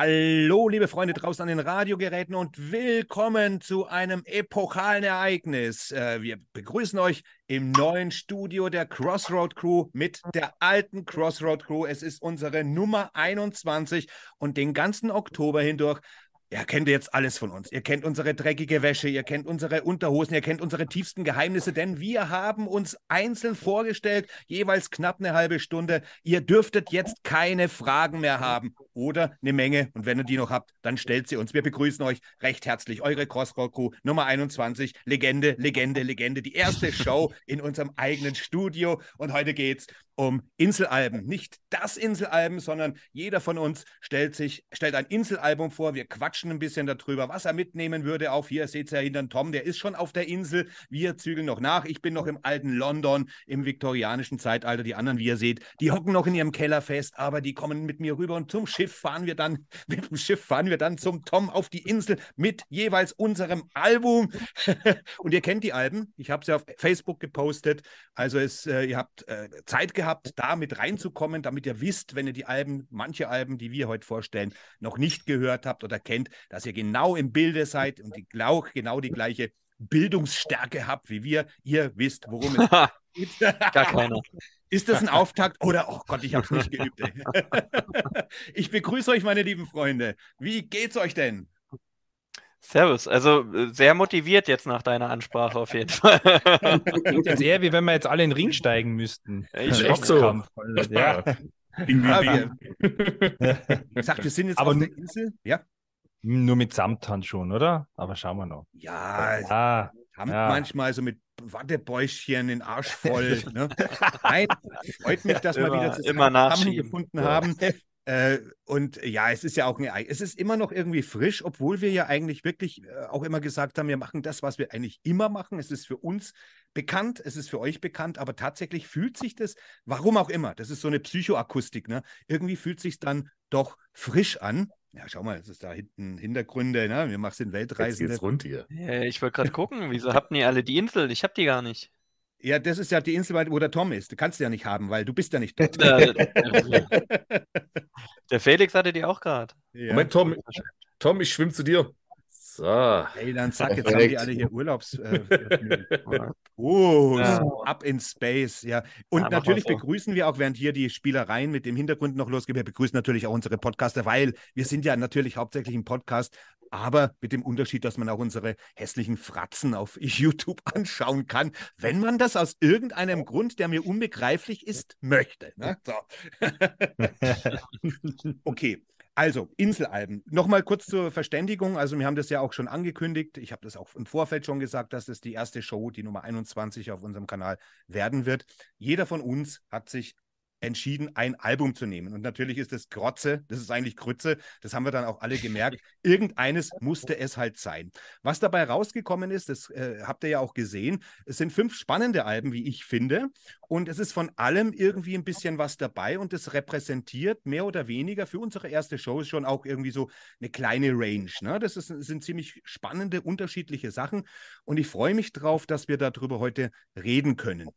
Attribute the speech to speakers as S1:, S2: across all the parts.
S1: Hallo, liebe Freunde draußen an den Radiogeräten und willkommen zu einem epochalen Ereignis. Äh, wir begrüßen euch im neuen Studio der Crossroad Crew mit der alten Crossroad Crew. Es ist unsere Nummer 21 und den ganzen Oktober hindurch Ihr kennt jetzt alles von uns. Ihr kennt unsere dreckige Wäsche, ihr kennt unsere Unterhosen, ihr kennt unsere tiefsten Geheimnisse, denn wir haben uns einzeln vorgestellt, jeweils knapp eine halbe Stunde. Ihr dürftet jetzt keine Fragen mehr haben oder eine Menge. Und wenn ihr die noch habt, dann stellt sie uns. Wir begrüßen euch recht herzlich. Eure Crossroad Crew Nummer 21. Legende, Legende, Legende. Die erste Show in unserem eigenen Studio. Und heute geht's um Inselalben. Nicht das Inselalben, sondern jeder von uns stellt sich, stellt ein Inselalbum vor. Wir quatschen ein bisschen darüber, was er mitnehmen würde. Auf hier seht ihr ja hinter Tom, der ist schon auf der Insel. Wir zügeln noch nach. Ich bin noch im alten London, im viktorianischen Zeitalter. Die anderen, wie ihr seht, die hocken noch in ihrem Keller fest, aber die kommen mit mir rüber und zum Schiff fahren wir dann, mit dem Schiff fahren wir dann zum Tom auf die Insel mit jeweils unserem Album. und ihr kennt die Alben. Ich habe sie auf Facebook gepostet. Also es, äh, ihr habt äh, Zeit gehabt habt, da mit reinzukommen, damit ihr wisst, wenn ihr die Alben, manche Alben, die wir heute vorstellen, noch nicht gehört habt oder kennt, dass ihr genau im Bilde seid und die, genau die gleiche Bildungsstärke habt wie wir. Ihr wisst, worum es geht. Gar keiner. Ist das ein Auftakt oder, oh Gott, ich habe es nicht geübt. ich begrüße euch, meine lieben Freunde. Wie geht's euch denn?
S2: Servus, also äh, sehr motiviert jetzt nach deiner Ansprache auf jeden Fall.
S3: Klingt jetzt eher, wie wenn wir jetzt alle in den Ring steigen müssten.
S2: Ich echt so.
S1: Ja. Bing. Ich sag, wir sind jetzt
S3: Aber
S1: auf der Insel. Ja.
S3: Nur mit Samthandschuhen, oder? Aber schauen wir noch.
S1: Ja, ja. haben ja. manchmal so mit Wattebäuschen den Arsch voll. ne? Nein, freut mich, dass wir wieder zusammengefunden haben. Äh, und ja, es ist ja auch, eine, es ist immer noch irgendwie frisch, obwohl wir ja eigentlich wirklich äh, auch immer gesagt haben, wir machen das, was wir eigentlich immer machen. Es ist für uns bekannt, es ist für euch bekannt, aber tatsächlich fühlt sich das, warum auch immer, das ist so eine Psychoakustik, ne? Irgendwie fühlt sich dann doch frisch an. Ja, schau mal, es ist da hinten Hintergründe, ne? Wir machen den Weltreisen.
S4: Jetzt geht's rund hier.
S2: Ja, ich wollte gerade gucken, wieso habt ihr alle die Insel? Ich hab die gar nicht.
S1: Ja, das ist ja die Insel, wo der Tom ist. Du kannst du ja nicht haben, weil du bist ja nicht dort.
S2: der Felix hatte die auch gerade.
S4: Ja. Moment, Tom, Tom, ich schwimme zu dir.
S1: So. Ey, dann sag, jetzt haben die alle hier Urlaubs. Äh, oh, ja. so up in space, ja. Und ja, natürlich begrüßen wir auch, während hier die Spielereien mit dem Hintergrund noch losgehen, wir begrüßen natürlich auch unsere Podcaster, weil wir sind ja natürlich hauptsächlich ein Podcast, aber mit dem Unterschied, dass man auch unsere hässlichen Fratzen auf YouTube anschauen kann, wenn man das aus irgendeinem Grund, der mir unbegreiflich ist, möchte. Ne? So. okay. Also, Inselalben. Nochmal kurz zur Verständigung. Also, wir haben das ja auch schon angekündigt. Ich habe das auch im Vorfeld schon gesagt, dass es die erste Show, die Nummer 21 auf unserem Kanal werden wird. Jeder von uns hat sich entschieden, ein Album zu nehmen. Und natürlich ist das Grotze, das ist eigentlich Grütze, das haben wir dann auch alle gemerkt. Irgendeines musste es halt sein. Was dabei rausgekommen ist, das äh, habt ihr ja auch gesehen, es sind fünf spannende Alben, wie ich finde. Und es ist von allem irgendwie ein bisschen was dabei und das repräsentiert mehr oder weniger für unsere erste Show schon auch irgendwie so eine kleine Range. Ne? Das, ist, das sind ziemlich spannende, unterschiedliche Sachen. Und ich freue mich drauf, dass wir darüber heute reden können.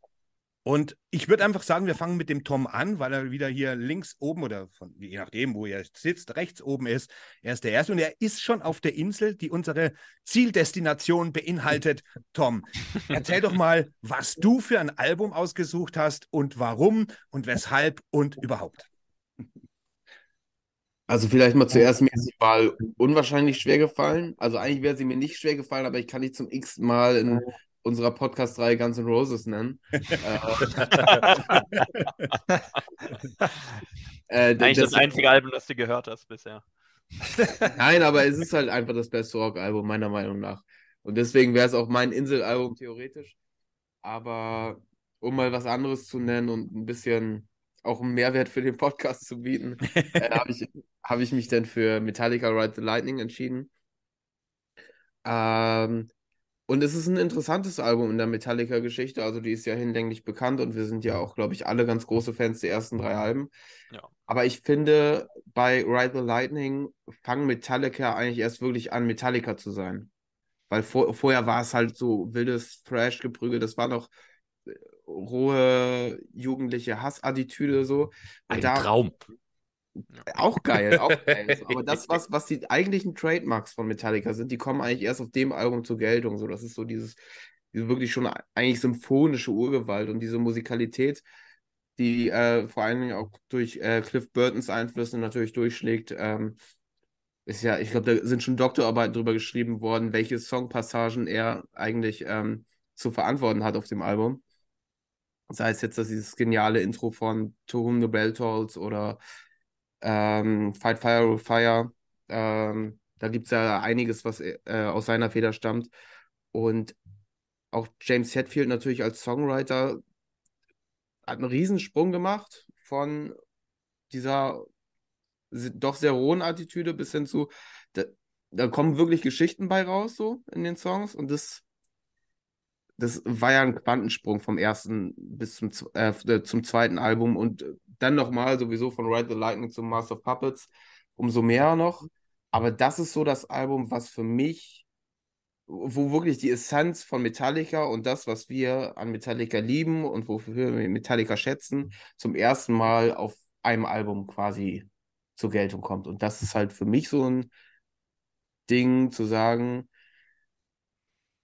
S1: Und ich würde einfach sagen, wir fangen mit dem Tom an, weil er wieder hier links oben oder von, je nachdem, wo er sitzt, rechts oben ist. Er ist der Erste und er ist schon auf der Insel, die unsere Zieldestination beinhaltet. Tom, erzähl doch mal, was du für ein Album ausgesucht hast und warum und weshalb und überhaupt.
S5: Also vielleicht mal zuerst, mir ist die Wahl unwahrscheinlich schwer gefallen. Also eigentlich wäre sie mir nicht schwer gefallen, aber ich kann nicht zum x Mal in unserer Podcast-Reihe Guns N' Roses nennen.
S2: äh, Eigentlich das, das einzige Album, das du gehört hast bisher.
S5: Nein, aber es ist halt einfach das beste Rock-Album, meiner Meinung nach. Und deswegen wäre es auch mein Inselalbum theoretisch. Aber um mal was anderes zu nennen und ein bisschen auch einen Mehrwert für den Podcast zu bieten, äh, habe ich, hab ich mich dann für Metallica Ride the Lightning entschieden. Ähm, und es ist ein interessantes Album in der Metallica-Geschichte. Also, die ist ja hinlänglich bekannt und wir sind ja auch, glaube ich, alle ganz große Fans der ersten drei Alben. Ja. Aber ich finde, bei Ride the Lightning fangen Metallica eigentlich erst wirklich an, Metallica zu sein. Weil vor, vorher war es halt so wildes Thrash-Geprügel. Das war noch rohe jugendliche Hassattitüde so.
S4: Und Ein da, Traum.
S5: Auch geil, auch geil. So, aber das, was, was die eigentlichen Trademarks von Metallica sind, die kommen eigentlich erst auf dem Album zur Geltung. So, das ist so dieses, diese wirklich schon eigentlich symphonische Urgewalt und diese Musikalität, die äh, vor allen Dingen auch durch äh, Cliff Burtons Einflüsse natürlich durchschlägt. Ähm, ist ja, ich glaube, da sind schon Doktorarbeiten drüber geschrieben worden, welche Songpassagen er eigentlich ähm, zu verantworten hat auf dem Album. Sei es jetzt dass dieses geniale Intro von To Whom the Bell Tolls oder ähm, Fight Fire with Fire. Ähm, da gibt es ja einiges, was äh, aus seiner Feder stammt. Und auch James Hetfield natürlich als Songwriter hat einen Riesensprung gemacht von dieser doch sehr rohen Attitüde bis hin zu, da, da, kommen wirklich Geschichten bei raus, so in den Songs. Und das, das war ja ein Quantensprung vom ersten bis zum, äh, zum zweiten Album und dann nochmal sowieso von Ride the Lightning zum Master of Puppets, umso mehr noch. Aber das ist so das Album, was für mich, wo wirklich die Essenz von Metallica und das, was wir an Metallica lieben und wofür wir Metallica schätzen, zum ersten Mal auf einem Album quasi zur Geltung kommt. Und das ist halt für mich so ein Ding zu sagen,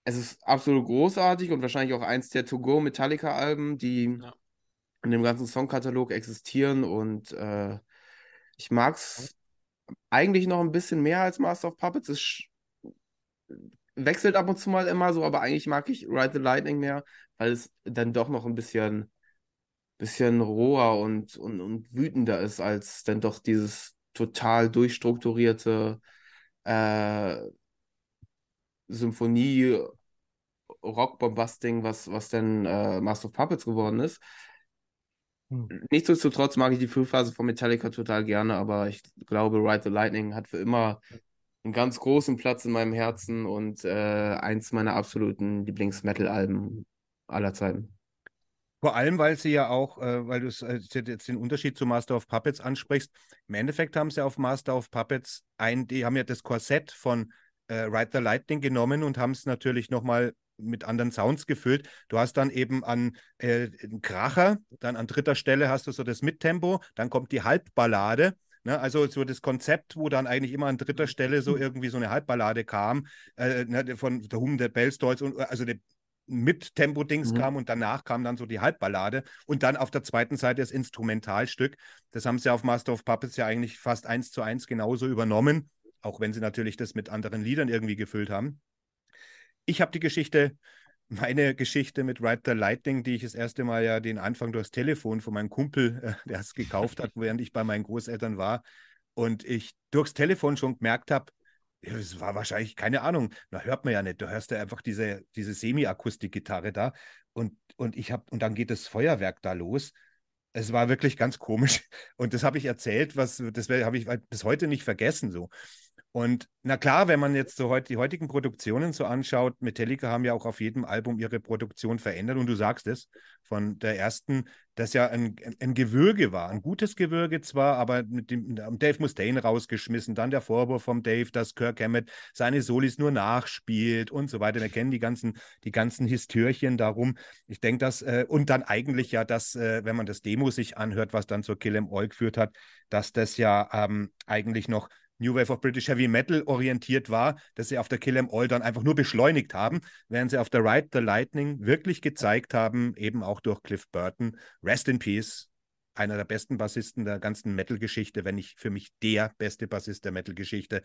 S5: es ist absolut großartig und wahrscheinlich auch eins der To-Go Metallica-Alben, die ja. In dem ganzen Songkatalog existieren. Und äh, ich mag es eigentlich noch ein bisschen mehr als Master of Puppets. Es wechselt ab und zu mal immer so, aber eigentlich mag ich Ride the Lightning mehr, weil es dann doch noch ein bisschen bisschen roher und, und, und wütender ist, als dann doch dieses total durchstrukturierte äh, Symphonie Rockbombasting, was, was dann äh, Master of Puppets geworden ist. Hm. Nichtsdestotrotz mag ich die Frühphase von Metallica total gerne, aber ich glaube, Ride the Lightning hat für immer einen ganz großen Platz in meinem Herzen und äh, eins meiner absoluten Lieblings-Metal-Alben aller Zeiten.
S1: Vor allem, weil sie ja auch, äh, weil du äh, jetzt den Unterschied zu Master of Puppets ansprichst. Im Endeffekt haben sie auf Master of Puppets ein, die haben ja das Korsett von äh, Ride the Lightning genommen und haben es natürlich nochmal mit anderen Sounds gefüllt. Du hast dann eben an äh, Kracher, dann an dritter Stelle hast du so das Mittempo, dann kommt die Halbballade. Ne? Also so das Konzept, wo dann eigentlich immer an dritter Stelle so irgendwie so eine Halbballade kam, äh, ne, von The Hum, der Bellstolz und also der mit Tempo-Dings mhm. kam und danach kam dann so die Halbballade und dann auf der zweiten Seite das Instrumentalstück. Das haben sie auf Master of Puppets ja eigentlich fast eins zu eins genauso übernommen, auch wenn sie natürlich das mit anderen Liedern irgendwie gefüllt haben. Ich habe die Geschichte, meine Geschichte mit Ride the Lightning, die ich das erste Mal ja den Anfang durchs Telefon von meinem Kumpel, äh, der es gekauft hat, während ich bei meinen Großeltern war und ich durchs Telefon schon gemerkt habe, es war wahrscheinlich, keine Ahnung, da hört man ja nicht. Du hörst ja einfach diese, diese Semi-Akustik-Gitarre da und, und ich habe, und dann geht das Feuerwerk da los. Es war wirklich ganz komisch. Und das habe ich erzählt, was, das habe ich halt bis heute nicht vergessen. So. Und na klar, wenn man jetzt so heut, die heutigen Produktionen so anschaut, Metallica haben ja auch auf jedem Album ihre Produktion verändert und du sagst es, von der ersten, das ja ein, ein Gewürge war, ein gutes Gewürge zwar, aber mit dem Dave Mustaine rausgeschmissen, dann der Vorwurf vom Dave, dass Kirk Hammett seine Solis nur nachspielt und so weiter. Wir kennen die ganzen, die ganzen Histörchen darum. Ich denke, dass, äh, und dann eigentlich ja, dass, äh, wenn man das Demo sich anhört, was dann zur Kill Em All geführt hat, dass das ja ähm, eigentlich noch New Wave of British Heavy Metal orientiert war, dass sie auf der Kill Em All dann einfach nur beschleunigt haben, während sie auf der Ride the Lightning wirklich gezeigt haben, eben auch durch Cliff Burton, Rest in Peace, einer der besten Bassisten der ganzen Metal-Geschichte, wenn nicht für mich der beste Bassist der Metal-Geschichte,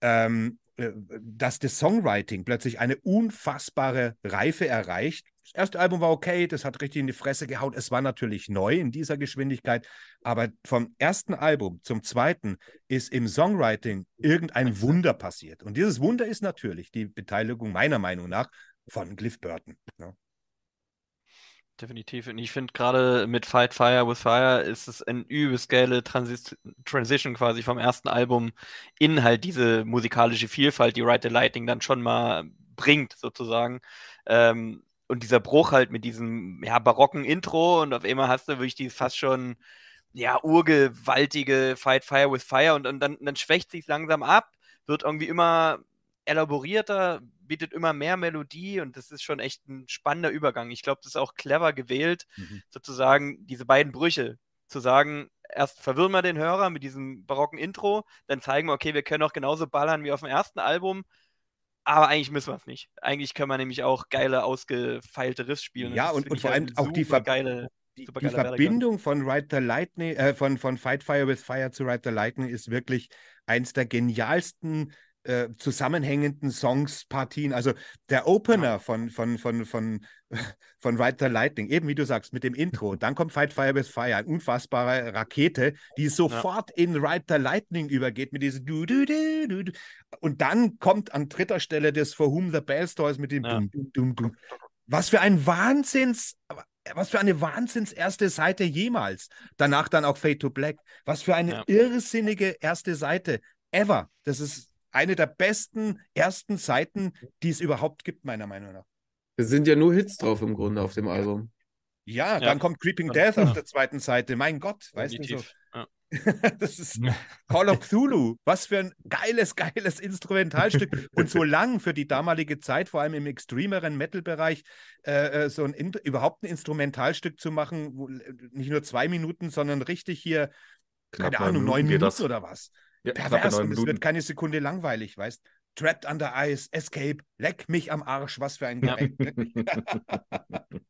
S1: ähm, äh, dass das Songwriting plötzlich eine unfassbare Reife erreicht. Das erste Album war okay, das hat richtig in die Fresse gehauen. Es war natürlich neu in dieser Geschwindigkeit, aber vom ersten Album zum zweiten ist im Songwriting irgendein Wunder passiert. Und dieses Wunder ist natürlich die Beteiligung meiner Meinung nach von Cliff Burton. Ja.
S2: Definitiv. Und ich finde gerade mit Fight Fire with Fire ist es eine übelst geile Transis Transition quasi vom ersten Album in halt diese musikalische Vielfalt, die Ride the Lightning dann schon mal bringt, sozusagen. Ähm, und dieser Bruch halt mit diesem ja, barocken Intro und auf einmal hast du wirklich dieses fast schon ja, urgewaltige Fight Fire with Fire und, und dann, dann schwächt sich langsam ab, wird irgendwie immer elaborierter, bietet immer mehr Melodie und das ist schon echt ein spannender Übergang. Ich glaube, das ist auch clever gewählt, mhm. sozusagen diese beiden Brüche zu sagen, erst verwirren wir den Hörer mit diesem barocken Intro, dann zeigen wir, okay, wir können auch genauso ballern wie auf dem ersten Album, aber eigentlich müssen wir es nicht. Eigentlich können wir nämlich auch geile, ausgefeilte Riffs spielen.
S1: Ja, und, und vor allem auch die, Ver
S2: geile,
S1: die, die Verbindung von Ride the Lightning, äh, von, von Fight Fire with Fire zu Ride the Lightning ist wirklich eins der genialsten äh, zusammenhängenden Songs, Partien. Also der Opener ja. von, von, von, von, von Ride the Lightning, eben wie du sagst, mit dem Intro. Dann kommt Fight Fire with Fire, eine unfassbare Rakete, die sofort ja. in Ride the Lightning übergeht mit diesem du, du, du, du, du. Und dann kommt an dritter Stelle das For Whom the Bell Stores mit dem ja. dum, dum, dum, dum. Was für ein Wahnsinns, was für eine Wahnsinns erste Seite jemals. Danach dann auch Fade to Black. Was für eine irrsinnige erste Seite ever. Das ist eine der besten ersten Seiten, die es überhaupt gibt, meiner Meinung nach.
S5: Es sind ja nur Hits drauf im Grunde auf dem Album.
S1: Ja, ja. dann kommt Creeping Death ja. auf der zweiten Seite. Mein Gott, weißt du so. Ja. das ist Call of Cthulhu. Was für ein geiles, geiles Instrumentalstück. Und so lang für die damalige Zeit, vor allem im extremeren Metal-Bereich, äh, äh so ein überhaupt ein Instrumentalstück zu machen, wo nicht nur zwei Minuten, sondern richtig hier, Knapp keine Ahnung, neun Minuten das. oder was. Ja, Pervers und es wird keine Sekunde langweilig, weißt? Trapped under Ice, Escape, leck mich am Arsch, was für ein Gerät.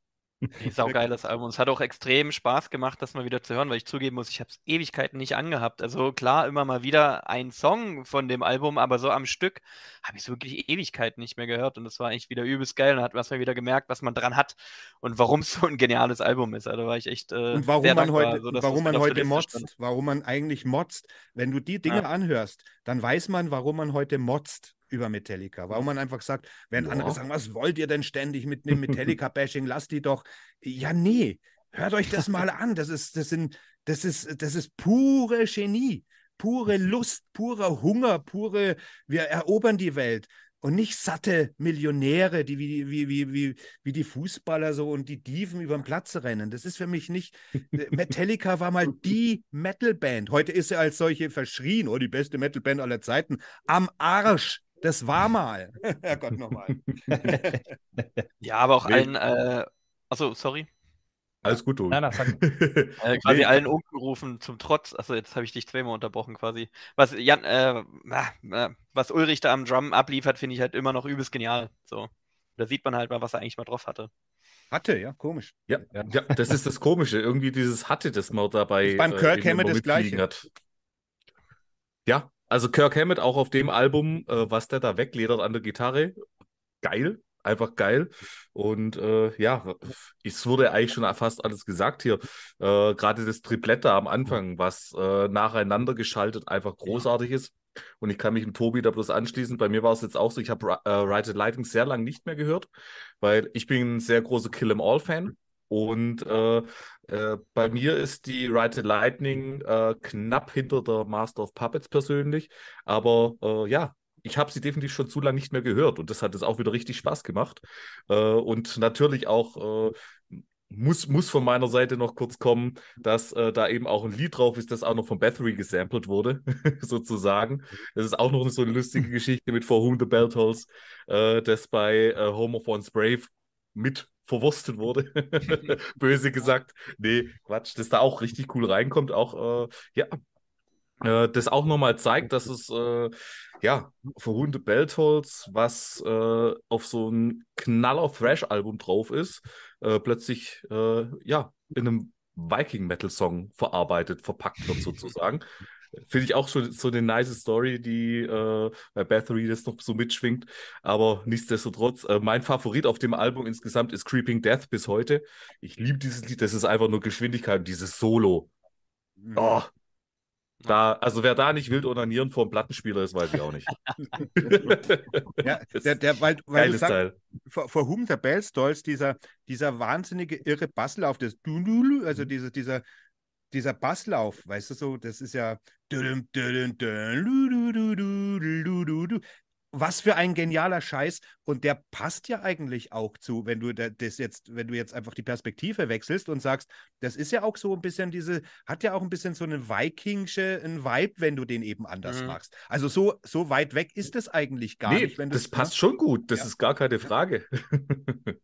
S2: Nee, saugeiles Album. Es hat auch extrem Spaß gemacht, das mal wieder zu hören, weil ich zugeben muss, ich habe es Ewigkeiten nicht angehabt. Also klar, immer mal wieder ein Song von dem Album, aber so am Stück habe ich es wirklich Ewigkeiten nicht mehr gehört und das war echt wieder übelst geil und hat man wieder gemerkt, was man dran hat und warum es so ein geniales Album ist. Also war ich echt äh,
S1: Und warum man dankbar, heute, so, warum man heute motzt, warum man eigentlich motzt. Wenn du die Dinge ja. anhörst, dann weiß man, warum man heute motzt über Metallica. Warum man einfach sagt, wenn ja. andere sagen, was wollt ihr denn ständig mit einem Metallica-Bashing? Lasst die doch. Ja, nee, hört euch das mal an. Das ist, das sind, das ist, das ist pure Genie, pure Lust, purer Hunger, pure, wir erobern die Welt. Und nicht satte Millionäre, die wie, wie, wie, wie, wie die Fußballer so und die Dieven über den Platz rennen. Das ist für mich nicht. Äh, Metallica war mal die Metalband. Heute ist sie als solche verschrien, oh, die beste Metalband aller Zeiten. Am Arsch das war mal. Herrgott nochmal.
S2: ja, aber auch allen, äh, achso, sorry.
S4: Alles gut, Tobi.
S2: Nein, nein, sag äh, quasi nee. allen umgerufen zum Trotz. Achso, jetzt habe ich dich zweimal unterbrochen quasi. Was Jan, äh, äh, was Ulrich da am Drum abliefert, finde ich halt immer noch übelst genial. So. Da sieht man halt mal, was er eigentlich mal drauf hatte.
S1: Hatte, ja, komisch.
S4: Ja, ja, ja das ist das Komische. Irgendwie dieses hatte, das man dabei.
S1: beim Kirk äh, Hammett das Gleiche. Hat.
S4: Ja, also Kirk Hammett auch auf dem Album, äh, was der da wegledert an der Gitarre, geil, einfach geil. Und äh, ja, es wurde eigentlich schon fast alles gesagt hier. Äh, Gerade das Triplett da am Anfang, was äh, nacheinander geschaltet einfach großartig ist. Und ich kann mich dem Tobi da bloß anschließen. Bei mir war es jetzt auch so, ich habe äh, Ride the Lightning sehr lange nicht mehr gehört, weil ich bin ein sehr großer Kill 'em All-Fan. Und äh, äh, bei mir ist die Ride the Lightning äh, knapp hinter der Master of Puppets persönlich. Aber äh, ja, ich habe sie definitiv schon zu lange nicht mehr gehört und das hat es auch wieder richtig Spaß gemacht. Äh, und natürlich auch äh, muss, muss von meiner Seite noch kurz kommen, dass äh, da eben auch ein Lied drauf ist, das auch noch von Bathory gesampelt wurde, sozusagen. Das ist auch noch so eine lustige Geschichte mit For Whom the Bell Tolls, äh, das bei äh, Home of One's Brave mit verwurstet wurde. Böse gesagt. Nee, Quatsch, dass da auch richtig cool reinkommt. Auch, äh, ja, äh, das auch nochmal zeigt, dass es, äh, ja, verhunde Beltholz, was äh, auf so ein knaller Thrash-Album drauf ist, äh, plötzlich, äh, ja, in einem Viking-Metal-Song verarbeitet, verpackt wird sozusagen. Finde ich auch schon so eine nice Story, die äh, bei Bathory das noch so mitschwingt. Aber nichtsdestotrotz, äh, mein Favorit auf dem Album insgesamt ist Creeping Death bis heute. Ich liebe dieses Lied, das ist einfach nur Geschwindigkeit dieses Solo. Mhm. Oh, da, also wer da nicht wild onanieren vor dem Plattenspieler ist, weiß ich auch nicht.
S1: ja, der, der, weil, weil du sagst, vor, vor Whom the Bell Stolz, dieser, dieser wahnsinnige irre Basslauf, das also mhm. diese, dieser dieser Basslauf, weißt du so, das ist ja was für ein genialer Scheiß und der passt ja eigentlich auch zu, wenn du das jetzt, wenn du jetzt einfach die Perspektive wechselst und sagst, das ist ja auch so ein bisschen diese, hat ja auch ein bisschen so eine Vikingsche ein Vibe, wenn du den eben anders mhm. machst. Also so, so weit weg ist es eigentlich gar nee, nicht.
S4: das passt schon gut, das ja. ist gar keine Frage.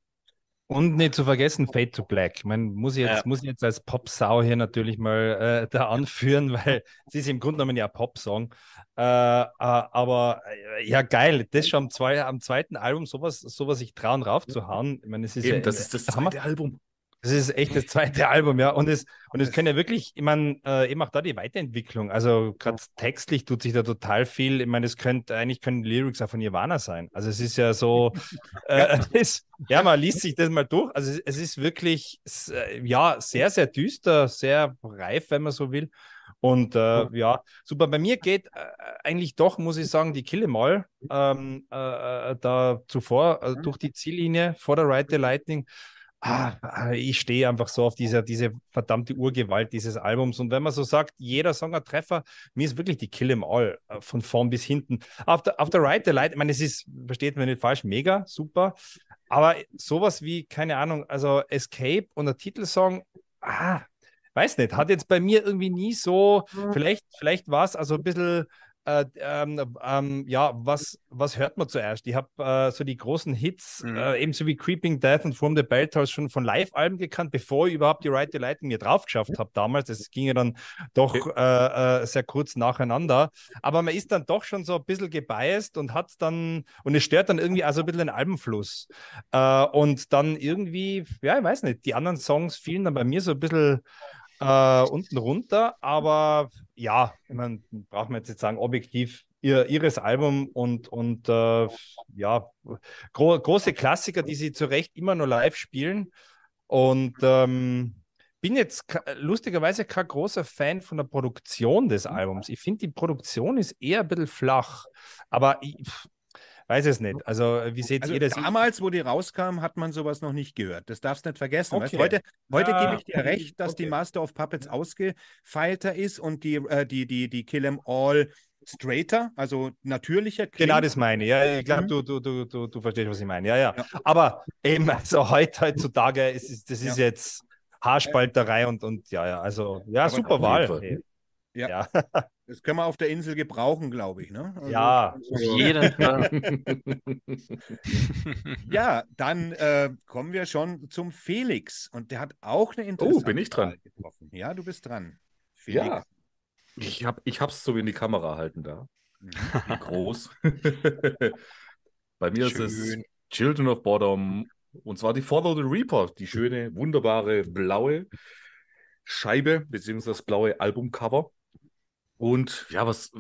S3: Und nicht zu vergessen, Fade to Black. Man muss jetzt, ja. muss jetzt als Popsau hier natürlich mal äh, da anführen, weil es ist im Grunde genommen ja Popsong. Äh, äh, aber äh, ja, geil, das schon am, zwei, am zweiten Album sowas, sowas sich trauen raufzuhauen. Ich meine, es ist
S4: Eben,
S3: ja,
S4: das ist das zweite Album.
S3: Das ist echt das zweite Album, ja. Und es, und es können ja wirklich, ich meine, äh, eben auch da die Weiterentwicklung. Also gerade textlich tut sich da total viel. Ich meine, es könnte, eigentlich können Lyrics auch von Nirvana sein. Also es ist ja so, äh, es, ja, man liest sich das mal durch. Also es, es ist wirklich, äh, ja, sehr, sehr düster, sehr reif, wenn man so will. Und äh, ja, super. Bei mir geht äh, eigentlich doch, muss ich sagen, die Kill All ähm, äh, äh, da zuvor äh, durch die Ziellinie vor der Ride the Lightning ah, ah, ich stehe einfach so auf diese, diese verdammte Urgewalt dieses Albums. Und wenn man so sagt, jeder Song ein Treffer, mir ist wirklich die Kill em All äh, von vorn bis hinten. Auf der, auf der Right the Light, ich meine, es ist, versteht man nicht falsch, mega, super. Aber sowas wie, keine Ahnung, also Escape und der Titelsong, ah, weiß nicht, hat jetzt bei mir irgendwie nie so, vielleicht, vielleicht war es also ein bisschen äh, ähm, ähm, ja, was, was hört man zuerst? Ich habe äh, so die großen Hits, mhm. äh, ebenso wie Creeping Death und From the Bell Towers schon von Live-Alben gekannt, bevor ich überhaupt die Ride the Lightning mir drauf geschafft habe damals. Das ging ja dann doch äh, äh, sehr kurz nacheinander. Aber man ist dann doch schon so ein bisschen gebiased und hat dann, und es stört dann irgendwie also ein bisschen den Albenfluss. Und dann irgendwie, ja, ich weiß nicht, die anderen Songs fielen dann bei mir so ein bisschen äh, unten runter. Aber ja, ich meine, braucht man jetzt nicht sagen, objektiv ihr, ihres Album und, und äh, ja, gro große Klassiker, die sie zu Recht immer nur live spielen. Und ähm, bin jetzt lustigerweise kein großer Fan von der Produktion des Albums. Ich finde, die Produktion ist eher ein bisschen flach. Aber ich, weiß es nicht. Also, wie seht also ihr das?
S1: Damals, wo die rauskam, hat man sowas noch nicht gehört. Das darfst du nicht vergessen. Okay. Heute, heute ja, gebe ich dir recht, dass okay. die Master of Puppets ausgefeilter ist und die, äh, die, die, die Kill 'em All straighter, also natürlicher.
S3: Klingt. Genau, das meine ich. Ja, ich glaube, mhm. du, du, du, du, du verstehst, was ich meine. Ja, ja. ja. Aber eben, also heute, heutzutage, ist, das ist ja. jetzt Haarspalterei und, und ja, ja. Also, ja, Aber super Wahl. Hey.
S1: Ja. ja. das können wir auf der Insel gebrauchen, glaube ich. Ne?
S3: Also, ja,
S2: auf jeden Fall.
S1: ja, dann äh, kommen wir schon zum Felix. Und der hat auch eine interessante
S4: Oh, bin ich dran?
S1: Getroffen. Ja, du bist dran.
S4: Felix. Ja. Ich habe es ich so in die Kamera halten da. Mhm. Wie groß. Bei mir Schön. ist es Children of Bottom. Und zwar die Follow the Reaper, die schöne, wunderbare blaue Scheibe, beziehungsweise das blaue Albumcover. Und ja, was,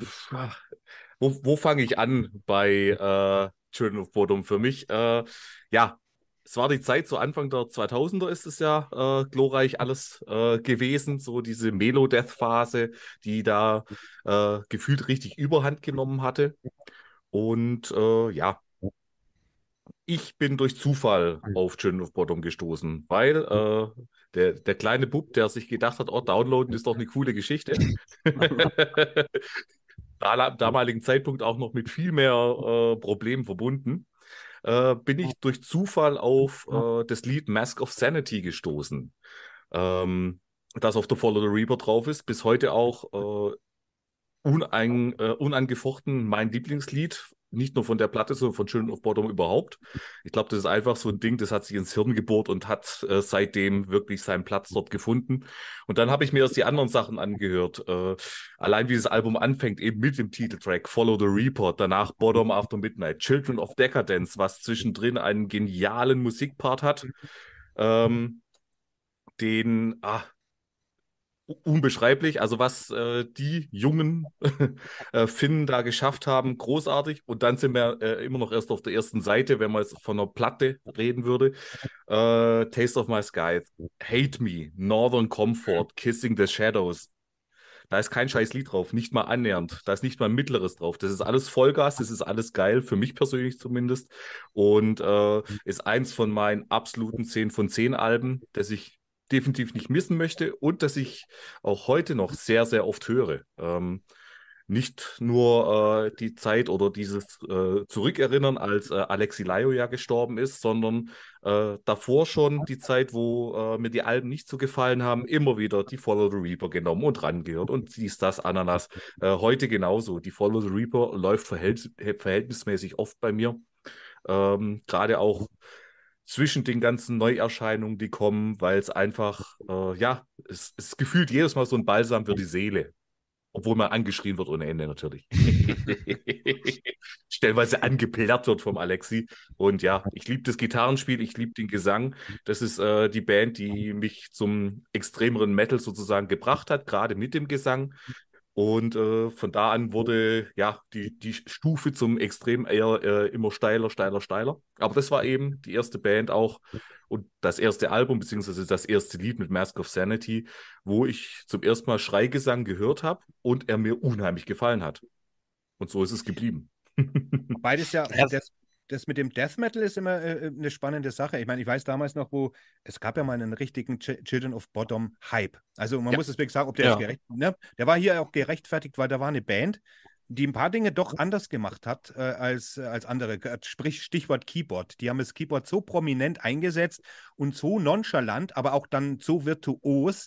S4: wo, wo fange ich an bei äh, Children of Bodom für mich? Äh, ja, es war die Zeit, so Anfang der 2000er ist es ja äh, glorreich alles äh, gewesen, so diese Melo-Death-Phase, die da äh, gefühlt richtig Überhand genommen hatte. Und äh, ja, ich bin durch Zufall auf Children of Bottom gestoßen, weil äh, der, der kleine Bub, der sich gedacht hat, oh, downloaden ist doch eine coole Geschichte. Am damaligen Zeitpunkt auch noch mit viel mehr äh, Problemen verbunden, äh, bin ich durch Zufall auf äh, das Lied Mask of Sanity gestoßen, ähm, das auf der Follow the Reaper drauf ist, bis heute auch äh, unein, äh, unangefochten mein Lieblingslied nicht nur von der Platte, sondern von Children of Bottom überhaupt. Ich glaube, das ist einfach so ein Ding, das hat sich ins Hirn gebohrt und hat äh, seitdem wirklich seinen Platz dort gefunden. Und dann habe ich mir erst die anderen Sachen angehört. Äh, allein wie das Album anfängt, eben mit dem Titeltrack Follow the Reaper, danach Bottom After Midnight, Children of Decadence, was zwischendrin einen genialen Musikpart hat. Ähm, den, ah, unbeschreiblich. Also was äh, die jungen äh, Finnen da geschafft haben, großartig. Und dann sind wir äh, immer noch erst auf der ersten Seite, wenn man jetzt von einer Platte reden würde. Äh, Taste of My Sky, Hate Me, Northern Comfort, Kissing the Shadows. Da ist kein scheiß Lied drauf, nicht mal annähernd. Da ist nicht mal ein mittleres drauf. Das ist alles Vollgas, das ist alles geil, für mich persönlich zumindest. Und äh, ist eins von meinen absoluten 10 von 10 Alben, das ich definitiv nicht missen möchte und dass ich auch heute noch sehr, sehr oft höre. Ähm, nicht nur äh, die Zeit oder dieses äh, Zurückerinnern, als äh, Alexi Laio ja gestorben ist, sondern äh, davor schon die Zeit, wo äh, mir die Alben nicht so gefallen haben, immer wieder die Follow the Reaper genommen und rangehört und dies, das, Ananas. Äh, heute genauso. Die Follow the Reaper läuft verhält verhältnismäßig oft bei mir. Ähm, Gerade auch zwischen den ganzen Neuerscheinungen, die kommen, weil es einfach, äh, ja, es, es gefühlt jedes Mal so ein Balsam für die Seele. Obwohl man angeschrien wird ohne Ende natürlich. Stellenweise angeplärt wird vom Alexi. Und ja, ich liebe das Gitarrenspiel, ich liebe den Gesang. Das ist äh, die Band, die mich zum extremeren Metal sozusagen gebracht hat, gerade mit dem Gesang. Und äh, von da an wurde ja die, die Stufe zum Extrem eher äh, immer steiler, steiler, steiler. Aber das war eben die erste Band auch und das erste Album, beziehungsweise das erste Lied mit Mask of Sanity, wo ich zum ersten Mal Schreigesang gehört habe und er mir unheimlich gefallen hat. Und so ist es geblieben.
S1: Beides ja, das, das mit dem Death Metal ist immer äh, eine spannende Sache. Ich meine, ich weiß damals noch, wo es gab ja mal einen richtigen Ch Children of Bottom Hype. Also man ja. muss es wirklich sagen, ob der ja. ist gerecht, ne? Der war hier auch gerechtfertigt, weil da war eine Band, die ein paar Dinge doch anders gemacht hat äh, als, als andere. Sprich, Stichwort Keyboard. Die haben das Keyboard so prominent eingesetzt und so nonchalant, aber auch dann so virtuos,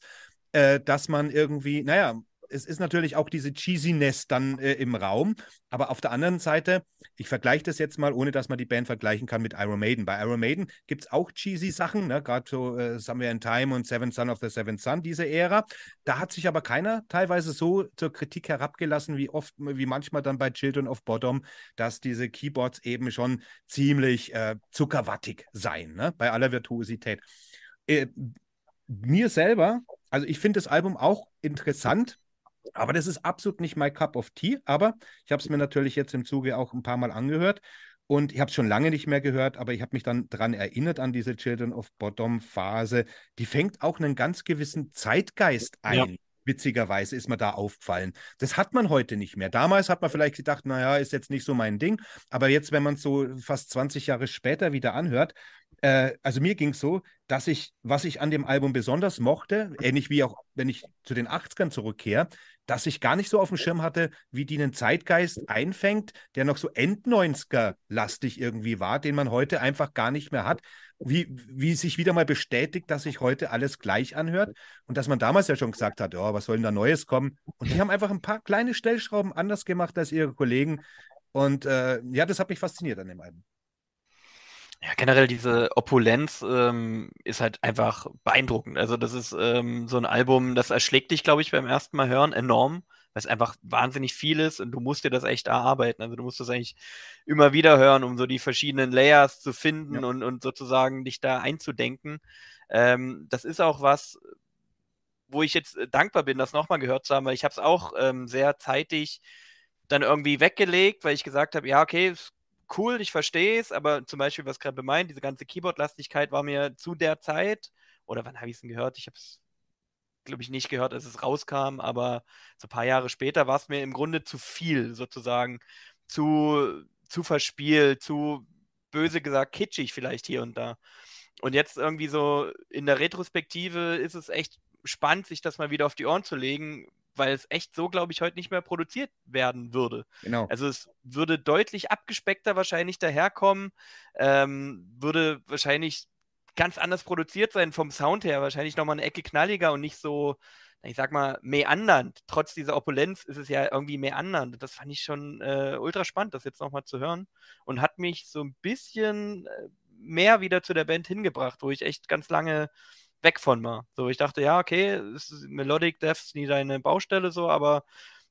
S1: äh, dass man irgendwie, naja, es ist natürlich auch diese Cheesiness dann äh, im Raum. Aber auf der anderen Seite, ich vergleiche das jetzt mal, ohne dass man die Band vergleichen kann mit Iron Maiden. Bei Iron Maiden gibt es auch cheesy Sachen, ne? gerade so äh, Somewhere in Time und Seven Son of the Seventh Son, diese Ära. Da hat sich aber keiner teilweise so zur Kritik herabgelassen, wie oft, wie manchmal dann bei Children of Bottom, dass diese Keyboards eben schon ziemlich äh, zuckerwattig seien, ne? bei aller Virtuosität. Äh, mir selber, also ich finde das Album auch interessant, aber das ist absolut nicht my cup of tea. Aber ich habe es mir natürlich jetzt im Zuge auch ein paar Mal angehört. Und ich habe es schon lange nicht mehr gehört, aber ich habe mich dann daran erinnert, an diese Children of Bottom Phase. Die fängt auch einen ganz gewissen Zeitgeist ein. Ja. Witzigerweise ist mir da aufgefallen. Das hat man heute nicht mehr. Damals hat man vielleicht gedacht, naja, ist jetzt nicht so mein Ding. Aber jetzt, wenn man es so fast 20 Jahre später wieder anhört, äh, also mir ging es so, dass ich, was ich an dem Album besonders mochte, ähnlich wie auch, wenn ich zu den 80ern zurückkehre, dass ich gar nicht so auf dem Schirm hatte, wie die einen Zeitgeist einfängt, der noch so End-90er-lastig irgendwie war, den man heute einfach gar nicht mehr hat. Wie, wie sich wieder mal bestätigt, dass sich heute alles gleich anhört und dass man damals ja schon gesagt hat, oh, was soll denn da Neues kommen? Und die haben einfach ein paar kleine Stellschrauben anders gemacht als ihre Kollegen. Und äh, ja, das hat mich fasziniert an dem Album.
S2: Ja, generell diese Opulenz ähm, ist halt einfach beeindruckend. Also das ist ähm, so ein Album, das erschlägt dich, glaube ich, beim ersten Mal hören enorm, weil es einfach wahnsinnig viel ist und du musst dir das echt erarbeiten. Also du musst das eigentlich immer wieder hören, um so die verschiedenen Layers zu finden ja. und, und sozusagen dich da einzudenken. Ähm, das ist auch was, wo ich jetzt dankbar bin, das nochmal gehört zu haben, weil ich habe es auch ähm, sehr zeitig dann irgendwie weggelegt, weil ich gesagt habe, ja, okay, es cool, ich verstehe es, aber zum Beispiel, was gerade meint, diese ganze Keyboard-Lastigkeit war mir zu der Zeit, oder wann habe ich es denn gehört? Ich habe es, glaube ich, nicht gehört, als es rauskam, aber so ein paar Jahre später war es mir im Grunde zu viel, sozusagen, zu, zu verspielt, zu böse gesagt kitschig vielleicht hier und da. Und jetzt irgendwie so in der Retrospektive ist es echt spannend, sich das mal wieder auf die Ohren zu legen, weil es echt so, glaube ich, heute nicht mehr produziert werden würde. Genau. Also es würde deutlich abgespeckter wahrscheinlich daherkommen, ähm, würde wahrscheinlich ganz anders produziert sein vom Sound her, wahrscheinlich nochmal eine Ecke knalliger und nicht so, ich sag mal, meandernd. Trotz dieser Opulenz ist es ja irgendwie meandernd. Das fand ich schon äh, ultra spannend, das jetzt nochmal zu hören und hat mich so ein bisschen äh, mehr wieder zu der Band hingebracht, wo ich echt ganz lange weg von war. So, ich dachte, ja, okay, Melodic Death ist nie deine Baustelle so, aber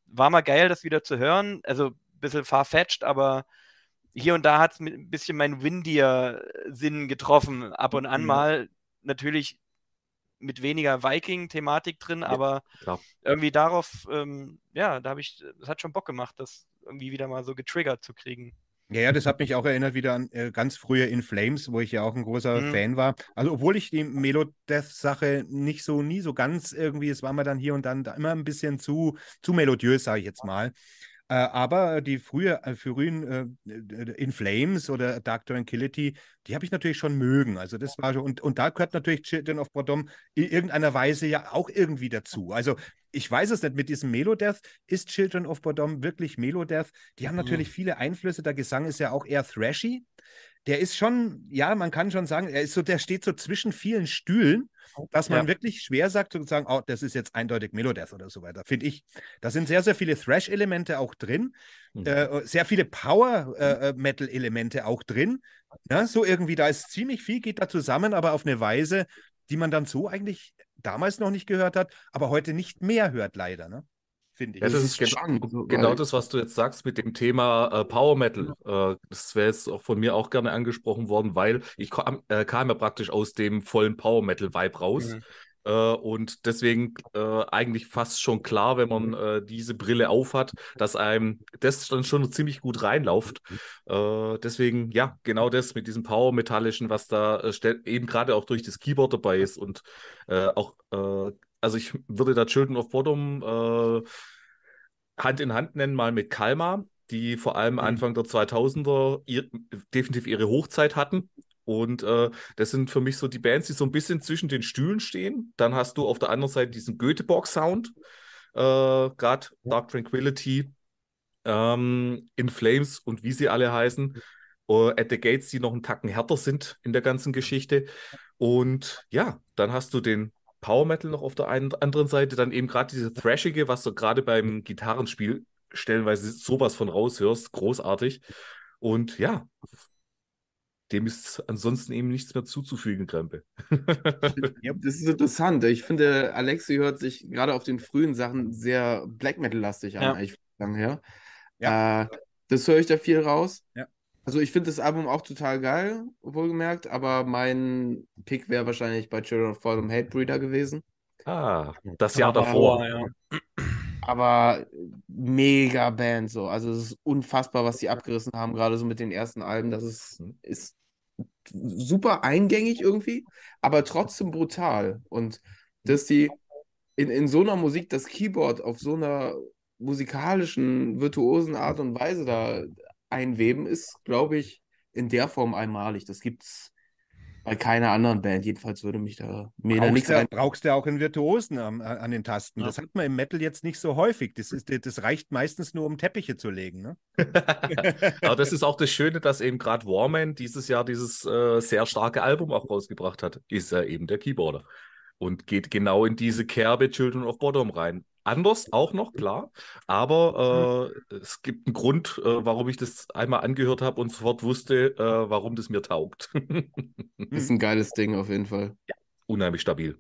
S2: war mal geil, das wieder zu hören. Also ein bisschen farfetched, aber hier und da hat es ein bisschen meinen Windier-Sinn getroffen. Ab und an ja. mal natürlich mit weniger Viking-Thematik drin, ja, aber klar. irgendwie darauf, ähm, ja, da habe ich, das hat schon Bock gemacht, das irgendwie wieder mal so getriggert zu kriegen.
S1: Ja, ja, das hat mich auch erinnert wieder an äh, ganz frühe In Flames, wo ich ja auch ein großer mhm. Fan war. Also, obwohl ich die Melodeath-Sache nicht so, nie so ganz irgendwie, es war mir dann hier und dann immer ein bisschen zu, zu melodiös, sage ich jetzt mal. Äh, aber die frühe, äh, frühen äh, In Flames oder Dark Tranquility, die habe ich natürlich schon mögen. Also das war schon, und, und da gehört natürlich Children of Bodom in irgendeiner Weise ja auch irgendwie dazu. Also ich weiß es nicht, mit diesem Melodeath ist Children of Bodom wirklich Melodeath. Die haben natürlich mhm. viele Einflüsse. Der Gesang ist ja auch eher thrashy. Der ist schon, ja, man kann schon sagen, er ist so, der steht so zwischen vielen Stühlen, dass man ja. wirklich schwer sagt, sozusagen, oh, das ist jetzt eindeutig Melodeath oder so weiter, finde ich. Da sind sehr, sehr viele Thrash-Elemente auch drin, mhm. äh, sehr viele Power-Metal-Elemente äh, äh auch drin. Ja, so irgendwie, da ist ziemlich viel, geht da zusammen, aber auf eine Weise, die man dann so eigentlich damals noch nicht gehört hat, aber heute nicht mehr hört, leider. Ne?
S4: Finde ich. Ja, das, das ist, genau, so, genau das, was du jetzt sagst mit dem Thema äh, Power Metal. Äh, das wäre jetzt auch von mir auch gerne angesprochen worden, weil ich kam, äh, kam ja praktisch aus dem vollen Power Metal Vibe raus. Mhm. Und deswegen äh, eigentlich fast schon klar, wenn man äh, diese Brille aufhat, dass einem das dann schon ziemlich gut reinlauft. deswegen, ja, genau das mit diesem Power-Metallischen, was da eben gerade auch durch das Keyboard dabei ist und auch also ich würde da Children of Bottom äh, Hand in Hand nennen, mal mit Kalmar, die vor allem mhm. Anfang der 2000er ihr, definitiv ihre Hochzeit hatten. Und äh, das sind für mich so die Bands, die so ein bisschen zwischen den Stühlen stehen. Dann hast du auf der anderen Seite diesen Göteborg-Sound, äh, gerade Dark Tranquility, ähm, In Flames und wie sie alle heißen. Uh, at the Gates, die noch einen Tacken härter sind in der ganzen Geschichte. Und ja, dann hast du den Power Metal noch auf der einen, anderen Seite, dann eben gerade diese Thrashige, was du gerade beim Gitarrenspiel stellenweise sowas von raushörst, großartig. Und ja, dem ist ansonsten eben nichts mehr zuzufügen, Krempe.
S5: ja, das ist interessant. Ich finde, Alexi hört sich gerade auf den frühen Sachen sehr Black Metal-lastig an, ja. eigentlich lang her. Ja. Äh, das höre ich da viel raus. Ja. Also ich finde das Album auch total geil, wohlgemerkt, aber mein Pick wäre wahrscheinlich bei Children of Fallen Hatebreeder gewesen.
S4: Ah, das Jahr aber, davor. Ja.
S5: Aber mega Band so. Also es ist unfassbar, was sie abgerissen haben, gerade so mit den ersten Alben. Das ist, mhm. ist super eingängig irgendwie, aber trotzdem brutal. Und dass die in, in so einer Musik das Keyboard auf so einer musikalischen, virtuosen Art und Weise da einweben ist, glaube ich, in der Form einmalig. Das gibt es bei keiner anderen Band. Jedenfalls würde mich da
S1: mir brauchst da nichts ein... Brauchst du auch einen Virtuosen an, an den Tasten. Ja. Das hat man im Metal jetzt nicht so häufig. Das, ist, das reicht meistens nur, um Teppiche zu legen. Ne?
S4: Aber das ist auch das Schöne, dass eben gerade Warman dieses Jahr dieses äh, sehr starke Album auch rausgebracht hat. Ist er eben der Keyboarder. Und geht genau in diese Kerbe Children of Bottom rein. Anders auch noch, klar. Aber äh, es gibt einen Grund, äh, warum ich das einmal angehört habe und sofort wusste, äh, warum das mir taugt.
S5: ist ein geiles Ding auf jeden Fall.
S4: Ja, unheimlich stabil.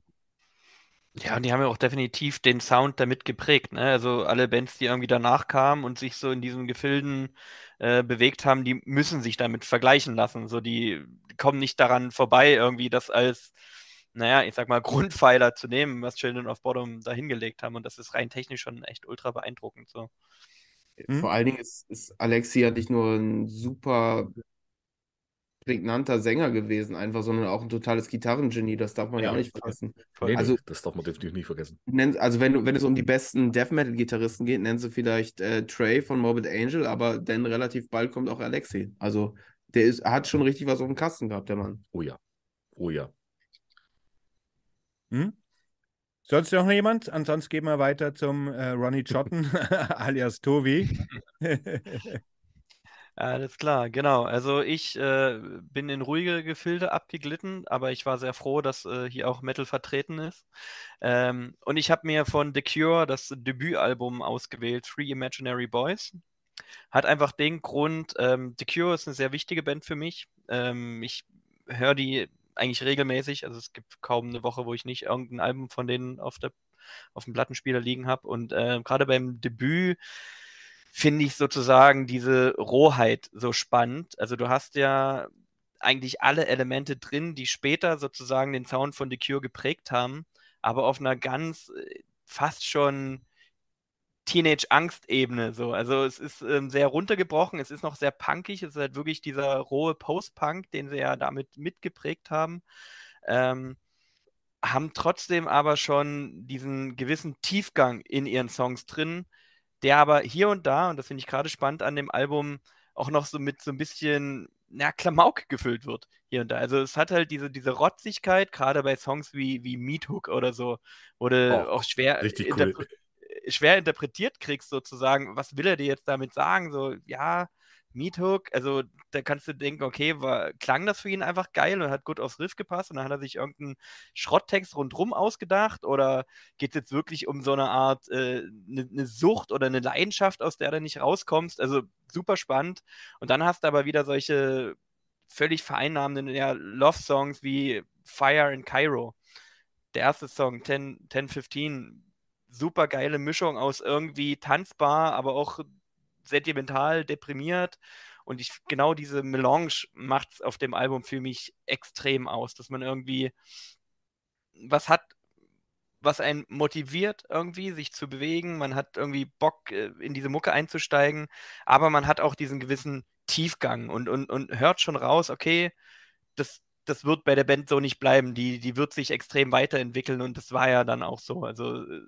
S2: Ja, und die haben ja auch definitiv den Sound damit geprägt. Ne? Also alle Bands, die irgendwie danach kamen und sich so in diesen Gefilden äh, bewegt haben, die müssen sich damit vergleichen lassen. So, die kommen nicht daran vorbei, irgendwie das als naja, ich sag mal, Grundpfeiler zu nehmen, was Children of Bottom da hingelegt haben. Und das ist rein technisch schon echt ultra beeindruckend. So.
S5: Hm? Vor allen Dingen ist, ist Alexi ja nicht nur ein super prägnanter Sänger gewesen, einfach, sondern auch ein totales Gitarrengenie. Das darf man ja, ja auch nicht vergessen.
S4: Nee, also, das darf man definitiv nicht vergessen.
S5: Nenn, also, wenn, wenn es um die besten Death Metal-Gitarristen geht, nennen sie vielleicht äh, Trey von Morbid Angel, aber dann relativ bald kommt auch Alexi. Also, der ist, hat schon richtig was auf dem Kasten gehabt, der Mann.
S4: Oh ja. Oh ja.
S1: Hm? Sonst noch jemand? Ansonsten gehen wir weiter zum äh, Ronnie Jotten, alias Tobi.
S2: Alles klar, genau. Also ich äh, bin in ruhige Gefilde abgeglitten, aber ich war sehr froh, dass äh, hier auch Metal vertreten ist. Ähm, und ich habe mir von The Cure das Debütalbum ausgewählt, Three Imaginary Boys. Hat einfach den Grund, ähm, The Cure ist eine sehr wichtige Band für mich. Ähm, ich höre die eigentlich regelmäßig. Also es gibt kaum eine Woche, wo ich nicht irgendein Album von denen auf, der, auf dem Plattenspieler liegen habe. Und äh, gerade beim Debüt finde ich sozusagen diese Rohheit so spannend. Also du hast ja eigentlich alle Elemente drin, die später sozusagen den Sound von The Cure geprägt haben, aber auf einer ganz äh, fast schon Teenage-Angst-Ebene. So. Also es ist ähm, sehr runtergebrochen, es ist noch sehr punkig, es ist halt wirklich dieser rohe Post-Punk, den sie ja damit mitgeprägt haben. Ähm, haben trotzdem aber schon diesen gewissen Tiefgang in ihren Songs drin, der aber hier und da, und das finde ich gerade spannend an dem Album, auch noch so mit so ein bisschen na, Klamauk gefüllt wird hier und da. Also es hat halt diese, diese Rotzigkeit, gerade bei Songs wie, wie Meat Hook oder so, wurde oh, auch schwer
S4: richtig cool
S2: schwer interpretiert kriegst, sozusagen, was will er dir jetzt damit sagen? So, ja, Meat Hook, also da kannst du denken, okay, war, klang das für ihn einfach geil und hat gut aufs Riff gepasst und dann hat er sich irgendeinen Schrotttext rundrum ausgedacht oder geht es jetzt wirklich um so eine Art, eine äh, ne, ne Sucht oder eine Leidenschaft, aus der du nicht rauskommst? Also super spannend. Und dann hast du aber wieder solche völlig vereinnahmenden ja, Love-Songs wie Fire in Cairo. Der erste Song, 10, 1015, super geile Mischung aus irgendwie tanzbar, aber auch sentimental, deprimiert. Und ich, genau diese Melange macht es auf dem Album für mich extrem aus, dass man irgendwie was hat, was einen motiviert, irgendwie sich zu bewegen. Man hat irgendwie Bock, äh, in diese Mucke einzusteigen, aber man hat auch diesen gewissen Tiefgang und, und, und hört schon raus, okay, das, das wird bei der Band so nicht bleiben. Die, die wird sich extrem weiterentwickeln und das war ja dann auch so. Also äh,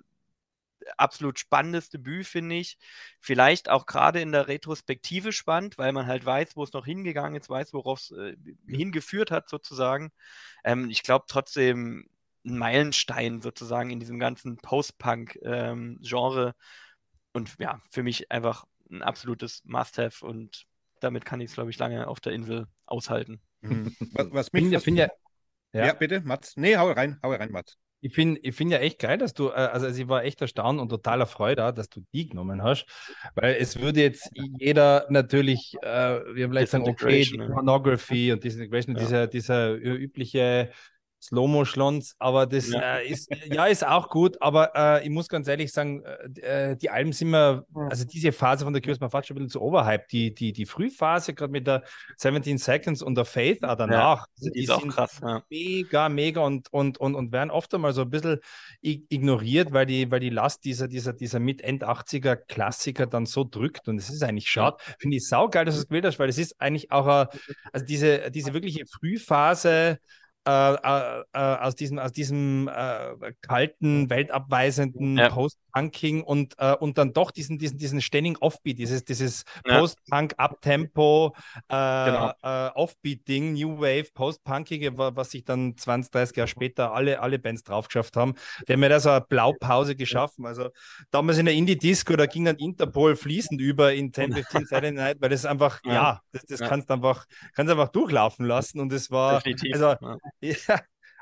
S2: absolut spannendes Debüt, finde ich. Vielleicht auch gerade in der Retrospektive spannend, weil man halt weiß, wo es noch hingegangen ist, weiß, worauf es äh, hingeführt hat, sozusagen. Ähm, ich glaube trotzdem ein Meilenstein sozusagen in diesem ganzen Post-Punk-Genre. Ähm, und ja, für mich einfach ein absolutes Must-Have und damit kann ich es, glaube ich, lange auf der Insel aushalten.
S1: Mhm. Was, was mich find, find ja, ja, ja, bitte, Mats. Nee, hau rein, hau rein, Mats.
S3: Ich finde ich find ja echt geil, dass du, äh, also ich war echt erstaunt und totaler Freude, dass du die genommen hast, weil es würde jetzt jeder natürlich, äh, wir vielleicht sagen, okay, die Pornography und Disintegration, ja. dieser, dieser übliche Slow-Mo-Schlons, aber das ja. Äh, ist, ja, ist auch gut, aber äh, ich muss ganz ehrlich sagen, äh, die Alben sind mir, also diese Phase von der Cures man fast schon ein bisschen zu overhyped. Die, die, die Frühphase, gerade mit der 17 Seconds und der Faith auch danach,
S2: ja, die, die sind krass, ja.
S3: mega, mega und, und, und, und werden oft einmal so ein bisschen ignoriert, weil die, weil die Last dieser, dieser, dieser Mit-End-80er Klassiker dann so drückt und es ist eigentlich schade. Finde ich saugeil, dass du es gewählt hast, weil es ist eigentlich auch, a, also diese, diese wirkliche Frühphase, äh, äh, äh, aus diesem, aus diesem äh, kalten, weltabweisenden ja. Post-Punking und, äh, und dann doch diesen, diesen, diesen ständigen Offbeat, dieses, dieses ja. Post-Punk-Uptempo, genau. Offbeat-Ding, New Wave, Post-Punkige, was sich dann 20, 30 Jahre später alle, alle Bands drauf geschafft haben. Die haben mir da so eine Blaupause geschaffen. Also damals in der Indie-Disco, da ging dann Interpol fließend über in 10, 15 Silent Night, weil das einfach, ja, ja das, das ja. kannst du einfach, kannst einfach durchlaufen lassen und es war, Definitiv. also ja,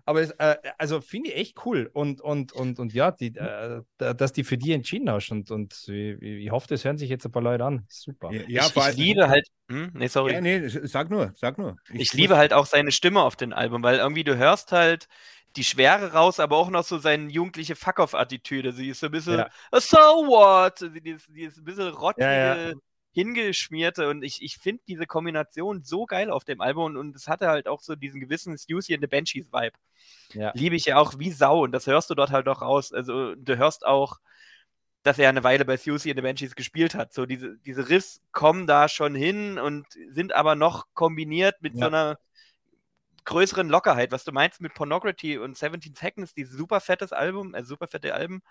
S3: aber es, äh, also finde ich echt cool und, und, und, und ja, die, äh, dass die für die entschieden hast und, und ich, ich hoffe, das hören sich jetzt ein paar Leute an. Super.
S2: Ja, ja ich, ich liebe halt, hm? nee, sorry.
S1: Ja, nee, sag nur, sag nur.
S2: Ich, ich liebe halt auch seine Stimme auf dem Album, weil irgendwie du hörst halt die Schwere raus, aber auch noch so seine jugendliche Fuck-off-Attitüde. Sie ist so ein bisschen, ja. so what? Die ist, die ist ein bisschen rottige, ja, ja hingeschmierte und ich, ich finde diese Kombination so geil auf dem Album und es hatte halt auch so diesen gewissen Stussy and the Banshees Vibe. Ja. Liebe ich ja auch wie Sau und das hörst du dort halt auch raus. Also du hörst auch, dass er eine Weile bei Stussy and the Banshees gespielt hat. So diese, diese Riffs kommen da schon hin und sind aber noch kombiniert mit ja. so einer größeren Lockerheit, was du meinst mit Pornography und 17 Seconds, dieses super fettes Album, also super fette Alben,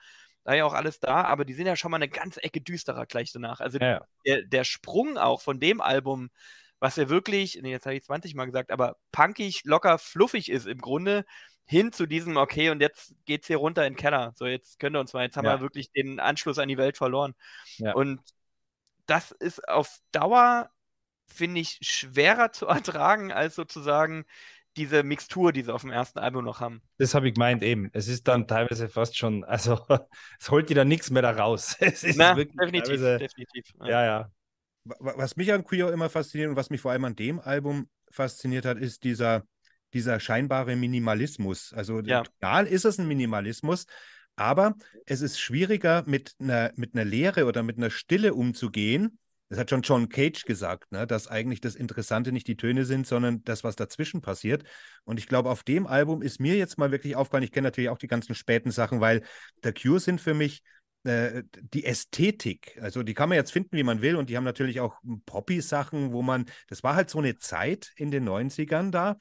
S2: da ja auch alles da, aber die sind ja schon mal eine ganze Ecke düsterer gleich danach. Also ja. der, der Sprung auch von dem Album, was ja wirklich, nee, jetzt habe ich 20 Mal gesagt, aber punkig, locker, fluffig ist im Grunde, hin zu diesem, okay, und jetzt geht es hier runter in den Keller. So, jetzt können wir uns mal, jetzt haben ja. wir wirklich den Anschluss an die Welt verloren. Ja. Und das ist auf Dauer, finde ich, schwerer zu ertragen, als sozusagen diese Mixtur, die sie auf dem ersten Album noch haben.
S3: Das habe ich gemeint eben. Es ist dann teilweise fast schon, also es holt dir dann nichts mehr da raus. Es ist
S2: Na, definitiv, definitiv.
S3: Ja. ja, ja.
S1: Was mich an Queer immer fasziniert und was mich vor allem an dem Album fasziniert hat, ist dieser, dieser scheinbare Minimalismus. Also ja. tonal ist es ein Minimalismus, aber es ist schwieriger, mit einer, mit einer Leere oder mit einer Stille umzugehen, das hat schon John Cage gesagt, ne, dass eigentlich das Interessante nicht die Töne sind, sondern das, was dazwischen passiert. Und ich glaube, auf dem Album ist mir jetzt mal wirklich aufgefallen, ich kenne natürlich auch die ganzen späten Sachen, weil The Cure sind für mich äh, die Ästhetik. Also die kann man jetzt finden, wie man will. Und die haben natürlich auch Poppy-Sachen, wo man, das war halt so eine Zeit in den 90ern da,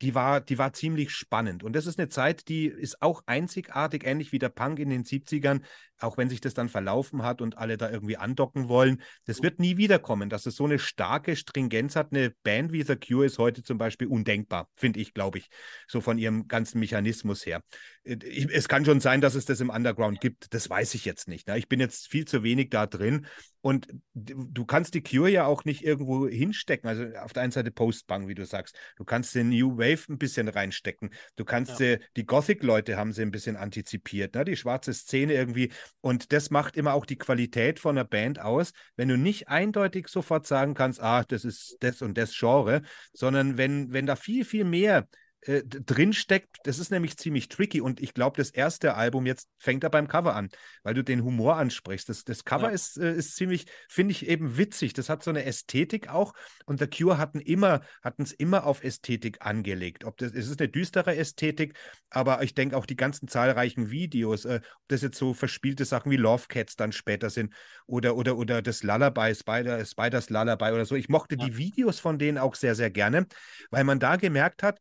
S1: die war, die war ziemlich spannend. Und das ist eine Zeit, die ist auch einzigartig, ähnlich wie der Punk in den 70ern, auch wenn sich das dann verlaufen hat und alle da irgendwie andocken wollen. Das wird nie wiederkommen, dass es so eine starke Stringenz hat. Eine Band wie The Cure ist heute zum Beispiel undenkbar, finde ich, glaube ich, so von ihrem ganzen Mechanismus her. Äh, es kann schon sein, dass es das im Underground gibt, das weiß ich jetzt nicht. Ne? Ich bin jetzt viel zu wenig da drin. Und du kannst die Cure ja auch nicht irgendwo hinstecken. Also auf der einen Seite Postbang, wie du sagst. Du kannst den New Wave ein bisschen reinstecken. Du kannst ja. die, die Gothic-Leute haben sie ein bisschen antizipiert, ne? die schwarze Szene irgendwie. Und das macht immer auch die Qualität von einer Band aus, wenn du nicht eindeutig sofort sagen kannst, ah, das ist das und das Genre, sondern wenn, wenn da viel, viel mehr äh, drin steckt. Das ist nämlich ziemlich tricky und ich glaube, das erste Album jetzt fängt da beim Cover an, weil du den Humor ansprichst. Das, das Cover ja. ist, äh, ist ziemlich, finde ich, eben witzig. Das hat so eine Ästhetik auch und The Cure hatten immer, hatten es immer auf Ästhetik angelegt. Ob das, es ist eine düstere Ästhetik, aber ich denke auch die ganzen zahlreichen Videos, äh, ob das jetzt so verspielte Sachen wie Love Cats dann später sind oder, oder, oder das Lullaby, Spider, Spiders Lullaby oder so. Ich mochte ja. die Videos von denen auch sehr, sehr gerne, weil man da gemerkt hat,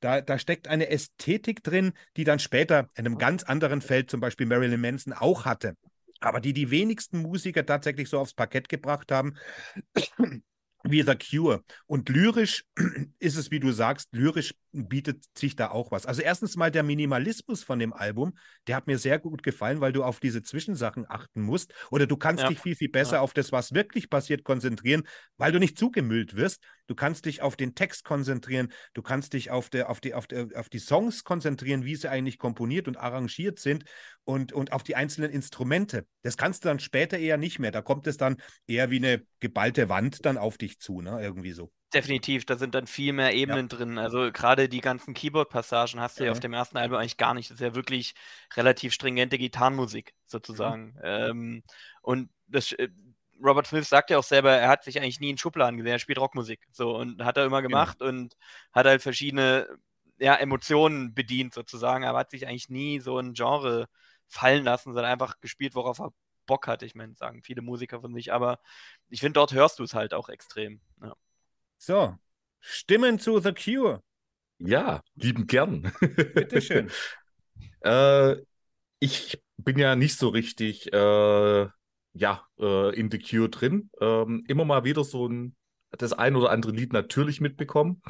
S1: da, da steckt eine Ästhetik drin, die dann später in einem ganz anderen Feld, zum Beispiel Marilyn Manson, auch hatte. Aber die die wenigsten Musiker tatsächlich so aufs Parkett gebracht haben wie The Cure. Und lyrisch ist es, wie du sagst, lyrisch bietet sich da auch was. Also erstens mal der Minimalismus von dem Album, der hat mir sehr gut gefallen, weil du auf diese Zwischensachen achten musst. Oder du kannst ja. dich viel, viel besser ja. auf das, was wirklich passiert, konzentrieren, weil du nicht zugemüllt wirst. Du kannst dich auf den Text konzentrieren, du kannst dich auf, der, auf, die, auf, der, auf die Songs konzentrieren, wie sie eigentlich komponiert und arrangiert sind und, und auf die einzelnen Instrumente. Das kannst du dann später eher nicht mehr. Da kommt es dann eher wie eine geballte Wand dann auf dich zu, ne? Irgendwie so.
S2: Definitiv, da sind dann viel mehr Ebenen ja. drin. Also gerade die ganzen Keyboard-Passagen hast du ja. ja. auf dem ersten Album eigentlich gar nicht. Das ist ja wirklich relativ stringente Gitarrenmusik sozusagen. Mhm. Ähm, und das, äh, Robert Smith sagt ja auch selber, er hat sich eigentlich nie in Schubladen gesehen, er spielt Rockmusik. So und hat er immer genau. gemacht genau. und hat halt verschiedene ja, Emotionen bedient sozusagen, aber hat sich eigentlich nie so ein Genre fallen lassen, sondern einfach gespielt, worauf er Bock hat. Ich meine, sagen viele Musiker von sich, aber ich finde, dort hörst du es halt auch extrem. Ja.
S1: So, Stimmen zu The Cure.
S4: Ja, lieben gern.
S1: Bitteschön.
S4: äh, ich bin ja nicht so richtig äh, ja, äh, in The Cure drin. Ähm, immer mal wieder so ein, das ein oder andere Lied natürlich mitbekommen.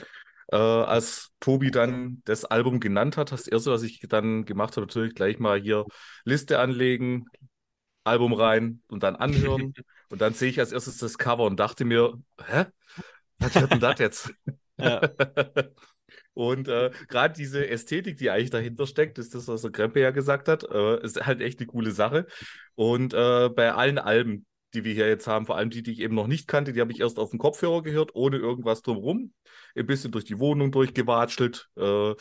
S4: Äh, als Tobi dann das Album genannt hat, das erste, was ich dann gemacht habe, natürlich gleich mal hier Liste anlegen, Album rein und dann anhören. und dann sehe ich als erstes das Cover und dachte mir, hä? Was wird denn das jetzt? Ja. Und äh, gerade diese Ästhetik, die eigentlich dahinter steckt, ist das, was der Krempe ja gesagt hat, äh, ist halt echt eine coole Sache. Und äh, bei allen Alben, die wir hier jetzt haben, vor allem die, die ich eben noch nicht kannte, die habe ich erst auf dem Kopfhörer gehört, ohne irgendwas drumherum. Ein bisschen durch die Wohnung durchgewatschelt. Äh,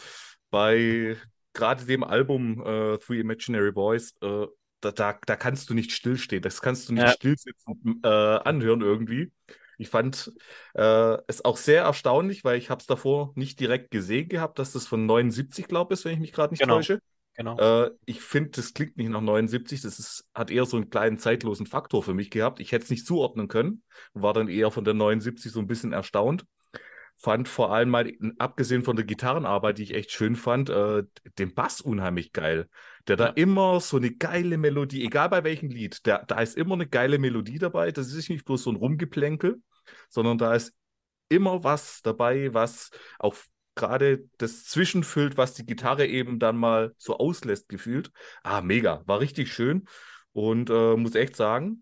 S4: bei gerade dem Album äh, Three Imaginary Boys, äh, da, da, da, kannst du nicht stillstehen. Das kannst du nicht ja. stillsitzen anhören irgendwie. Ich fand äh, es auch sehr erstaunlich, weil ich habe es davor nicht direkt gesehen gehabt, dass das von 79, glaube ich, wenn ich mich gerade nicht genau. täusche. Genau. Äh, ich finde, das klingt nicht nach 79. Das ist, hat eher so einen kleinen zeitlosen Faktor für mich gehabt. Ich hätte es nicht zuordnen können. War dann eher von der 79 so ein bisschen erstaunt. Fand vor allem mal, abgesehen von der Gitarrenarbeit, die ich echt schön fand, äh, den Bass unheimlich geil. Der ja. da immer so eine geile Melodie, egal bei welchem Lied, der, da ist immer eine geile Melodie dabei. Das ist nicht bloß so ein Rumgeplänkel, sondern da ist immer was dabei, was auch gerade das zwischenfüllt, was die Gitarre eben dann mal so auslässt, gefühlt. Ah, mega, war richtig schön. Und äh, muss echt sagen,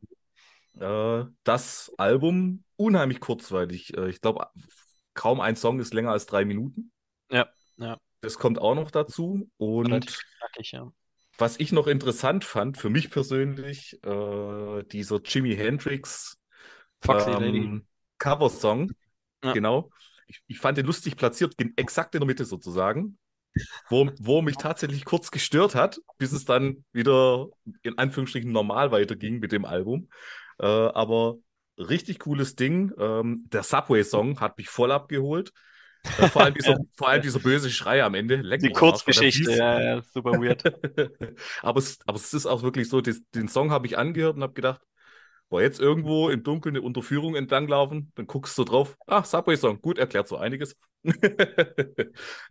S4: äh, das Album unheimlich kurzweilig. Äh, ich glaube, kaum ein Song ist länger als drei Minuten.
S2: Ja, ja.
S4: Das kommt auch noch dazu. Und knackig, ja. Was ich noch interessant fand, für mich persönlich, äh, dieser Jimi Hendrix ähm, Cover-Song. Ja. Genau. Ich, ich, fand den lustig platziert, exakt in der Mitte sozusagen. Wo, wo mich tatsächlich kurz gestört hat, bis es dann wieder in Anführungsstrichen normal weiterging mit dem Album. Äh, aber richtig cooles Ding. Ähm, der Subway-Song hat mich voll abgeholt. Äh, vor, allem dieser, vor allem dieser böse Schrei am Ende.
S2: Leck Die Kurzgeschichte, ja, ja, super weird.
S4: aber, es, aber es ist auch wirklich so, des, den Song habe ich angehört und habe gedacht, War jetzt irgendwo im Dunkeln eine Unterführung entlanglaufen, dann guckst du drauf, ach, Subway-Song, gut, erklärt so einiges.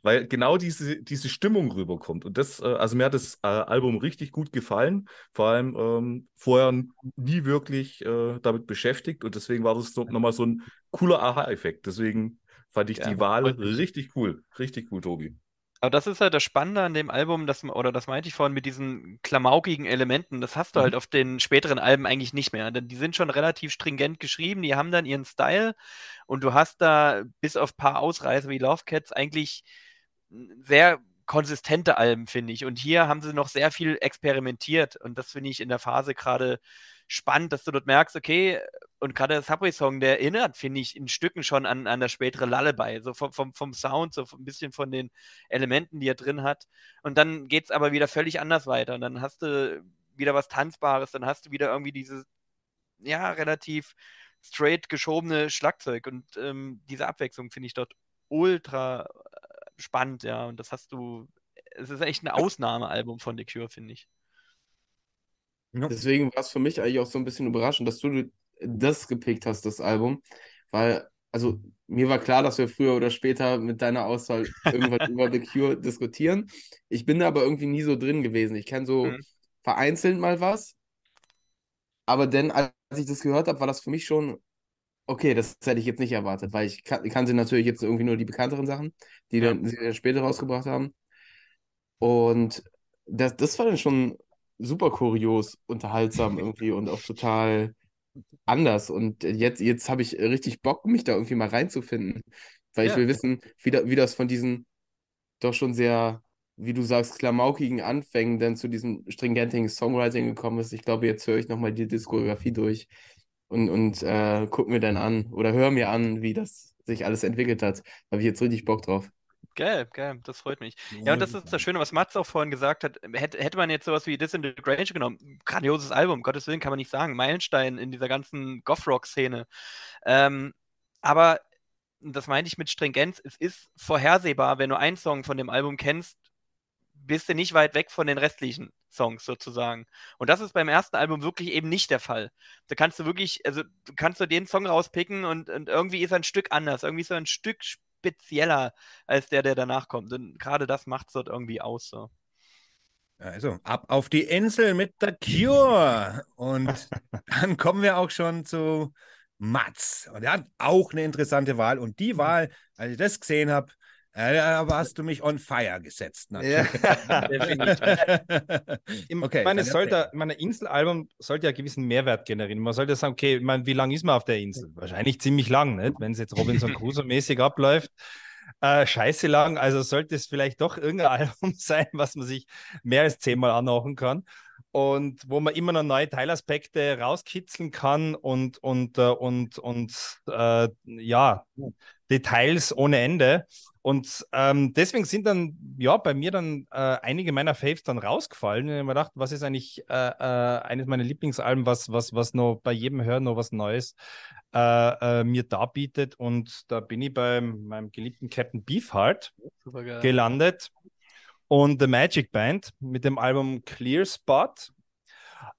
S4: Weil genau diese, diese Stimmung rüberkommt. Und das, äh, also mir hat das äh, Album richtig gut gefallen, vor allem ähm, vorher nie wirklich äh, damit beschäftigt und deswegen war das so, nochmal so ein cooler Aha-Effekt. Deswegen fand ich ja, die Wahl richtig cool. Richtig cool, Tobi.
S2: Aber das ist halt das Spannende an dem Album, das, oder das meinte ich vorhin mit diesen klamaukigen Elementen, das hast du halt mhm. auf den späteren Alben eigentlich nicht mehr. Denn die sind schon relativ stringent geschrieben, die haben dann ihren Style und du hast da bis auf ein paar Ausreißer wie Love Cats eigentlich sehr konsistente Alben, finde ich. Und hier haben sie noch sehr viel experimentiert und das finde ich in der Phase gerade spannend, dass du dort merkst, okay, und gerade der Subway-Song, der erinnert, finde ich, in Stücken schon an, an das spätere Lullaby, so vom, vom, vom Sound, so ein bisschen von den Elementen, die er drin hat. Und dann geht es aber wieder völlig anders weiter. Und dann hast du wieder was Tanzbares, dann hast du wieder irgendwie dieses, ja, relativ straight geschobene Schlagzeug. Und ähm, diese Abwechslung finde ich dort ultra äh, spannend, ja. Und das hast du, es ist echt ein Ausnahmealbum von The Cure, finde ich.
S5: Deswegen war es für mich eigentlich auch so ein bisschen überraschend, dass du das gepickt hast, das Album. Weil, also mir war klar, dass wir früher oder später mit deiner Auswahl irgendwas über The Cure diskutieren. Ich bin da aber irgendwie nie so drin gewesen. Ich kenne so mhm. vereinzelt mal was. Aber dann, als ich das gehört habe, war das für mich schon, okay, das hätte ich jetzt nicht erwartet, weil ich, kan kannte natürlich jetzt irgendwie nur die bekannteren Sachen, die ja. dann, sie dann später rausgebracht haben. Und das, das war dann schon super kurios, unterhaltsam irgendwie und auch total anders. Und jetzt, jetzt habe ich richtig Bock, mich da irgendwie mal reinzufinden. Weil ja. ich will wissen, wie, da, wie das von diesen doch schon sehr, wie du sagst, klamaukigen Anfängen dann zu diesem stringentigen Songwriting gekommen ist. Ich glaube, jetzt höre ich nochmal die Diskografie durch und, und äh, guck mir dann an oder höre mir an, wie das sich alles entwickelt hat. Da habe ich jetzt richtig Bock drauf.
S2: Geil, geil, das freut mich. Ja, und das ist das Schöne, was Mats auch vorhin gesagt hat. Hätte, hätte man jetzt sowas wie Disintegration genommen, grandioses Album, Gottes Willen kann man nicht sagen, Meilenstein in dieser ganzen Goth-Rock-Szene. Ähm, aber, das meine ich mit Stringenz, es ist vorhersehbar, wenn du einen Song von dem Album kennst, bist du nicht weit weg von den restlichen Songs sozusagen. Und das ist beim ersten Album wirklich eben nicht der Fall. Da kannst du wirklich, also kannst du den Song rauspicken und, und irgendwie ist er ein Stück anders, irgendwie ist er ein Stück spezieller als der, der danach kommt. Und gerade das macht es dort irgendwie aus. So.
S1: Also, ab auf die Insel mit der Cure. Und dann kommen wir auch schon zu Mats. Und er hat auch eine interessante Wahl. Und die Wahl, als ich das gesehen habe, aber hast du mich on fire gesetzt.
S3: Ja. okay, meine, sollte, meine Inselalbum sollte ja einen gewissen Mehrwert generieren. Man sollte sagen, okay, meine, wie lange ist man auf der Insel? Wahrscheinlich ziemlich lang, nicht? wenn es jetzt Robinson Crusoe-mäßig abläuft. Äh, scheiße lang, also sollte es vielleicht doch irgendein Album sein, was man sich mehr als zehnmal anhören kann und wo man immer noch neue Teilaspekte rauskitzeln kann und, und, äh, und, und äh, ja, Details ohne Ende. Und ähm, deswegen sind dann, ja, bei mir dann äh, einige meiner Faves dann rausgefallen. Und ich habe mir gedacht, was ist eigentlich äh, äh, eines meiner Lieblingsalben, was, was, was noch bei jedem Hören noch was Neues äh, mir darbietet. Und da bin ich bei meinem geliebten Captain Beefheart gelandet und The Magic Band mit dem Album Clear Spot.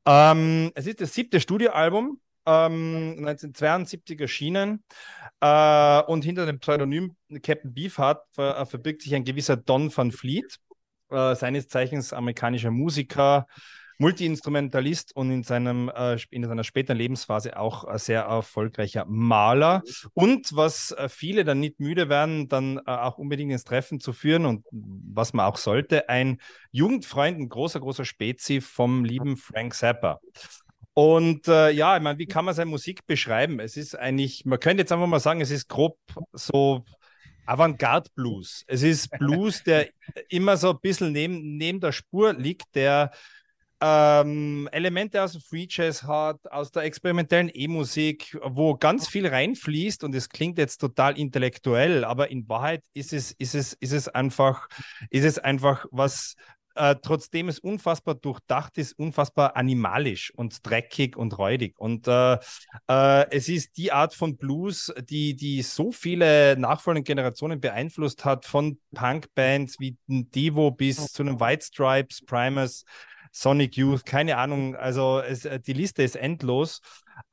S3: Ähm, es ist das siebte Studioalbum ähm, 1972 erschienen. Äh, und hinter dem Pseudonym Captain Beefheart ver äh, verbirgt sich ein gewisser Don van Fleet, äh, seines Zeichens amerikanischer Musiker, Multiinstrumentalist und in, seinem, äh, in seiner späteren Lebensphase auch ein sehr erfolgreicher Maler. Und was äh, viele dann nicht müde werden, dann äh, auch unbedingt ins Treffen zu führen und was man auch sollte, ein Jugendfreund, ein großer, großer Spezi vom lieben Frank Zappa. Und äh, ja, ich meine, wie kann man seine Musik beschreiben? Es ist eigentlich, man könnte jetzt einfach mal sagen, es ist grob so Avantgarde Blues. Es ist Blues, der immer so ein bisschen neben, neben der Spur liegt, der ähm, Elemente aus dem Free Jazz hat, aus der experimentellen E-Musik, wo ganz viel reinfließt und es klingt jetzt total intellektuell, aber in Wahrheit ist es, ist es, ist es einfach, ist es einfach was, äh, trotzdem es unfassbar durchdacht ist, unfassbar animalisch und dreckig und räudig. Und äh, äh, es ist die Art von Blues, die, die so viele nachfolgende Generationen beeinflusst hat, von Punkbands wie Devo bis zu den White Stripes, Primus. Sonic Youth, keine Ahnung. Also es, äh, die Liste ist endlos.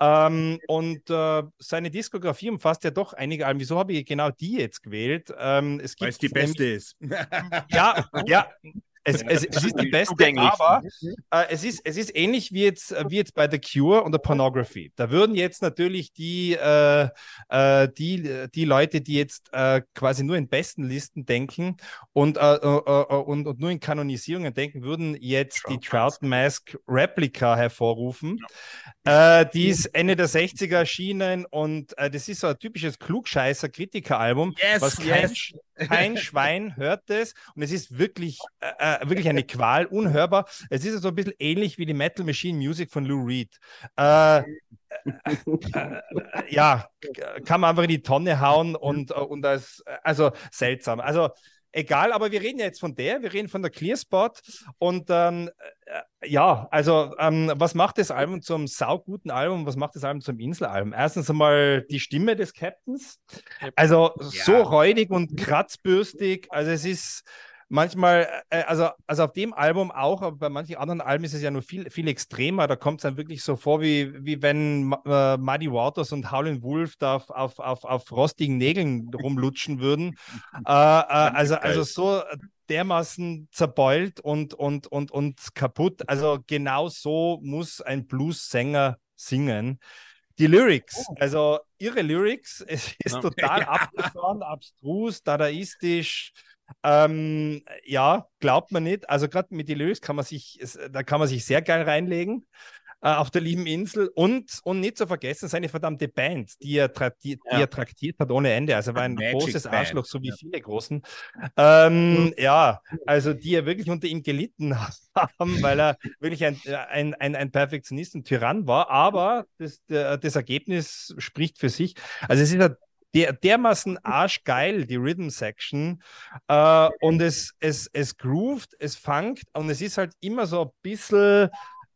S3: Ähm, und äh, seine Diskografie umfasst ja doch einige Alben. Wieso habe ich genau die jetzt gewählt? Ähm, es
S1: Weil es die beste ist.
S3: ja, ja, es, es, es, ist die beste, aber äh, es, ist, es ist ähnlich wie jetzt, äh, wie jetzt bei The Cure und der Pornography. Da würden jetzt natürlich die, äh, äh, die, die Leute, die jetzt äh, quasi nur in besten Listen denken und, äh, und, und nur in Kanonisierungen denken, würden jetzt die Trout Mask Replica hervorrufen. die ist Ende der 60er erschienen und das ist so ein typisches Klugscheißer-Kritiker-Album,
S1: yes,
S3: was kein, yes. kein Schwein hört das und es ist wirklich äh, wirklich eine Qual, unhörbar. Es ist so ein bisschen ähnlich wie die Metal Machine Music von Lou Reed. Äh, äh, äh, ja, kann man einfach in die Tonne hauen und, und als, also seltsam. Also egal, aber wir reden ja jetzt von der, wir reden von der Clearspot und ähm, äh, ja, also ähm, was macht das Album zum sauguten Album, was macht das Album zum Inselalbum? Erstens einmal die Stimme des Captains, also ja. so räudig und kratzbürstig, also es ist manchmal, äh, also, also auf dem Album auch, aber bei manchen anderen Alben ist es ja nur viel, viel extremer. Da kommt es dann wirklich so vor, wie, wie wenn äh, Muddy Waters und Howlin' Wolf da auf, auf, auf, auf rostigen Nägeln rumlutschen würden. äh, äh, also, also so dermaßen zerbeult und, und, und, und kaputt. Also genau so muss ein Blues-Sänger singen. Die Lyrics, oh. also ihre Lyrics, es ist total abgefahren, abstrus, dadaistisch, ähm, ja, glaubt man nicht. Also gerade mit Deleuze kann man sich, da kann man sich sehr geil reinlegen äh, auf der lieben Insel und, und nicht zu vergessen seine verdammte Band, die er, die, ja. die er traktiert hat ohne Ende. Also war ein Magic großes Band. Arschloch, so wie ja. viele großen. Ähm, ja, also die er wirklich unter ihm gelitten haben, weil er wirklich ein, ein, ein, ein Perfektionist und Tyrann war. Aber das, das Ergebnis spricht für sich. Also es ist ein der, dermaßen arschgeil, die Rhythm Section. Äh, und es, es, es groovt, es fangt und es ist halt immer so ein bisschen.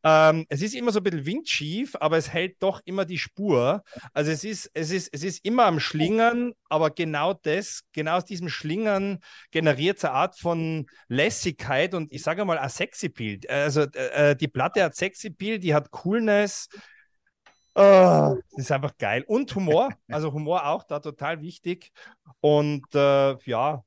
S3: Ähm, es ist immer so ein bisschen windschief, aber es hält doch immer die Spur. Also es ist, es ist, es ist immer am Schlingern, aber genau das, genau aus diesem Schlingern generiert eine Art von Lässigkeit und ich sage mal ein Sexy Bild. Also äh, die Platte hat Sexy Bild, die hat Coolness, Oh, das ist einfach geil. Und Humor, also Humor auch da total wichtig. Und äh, ja,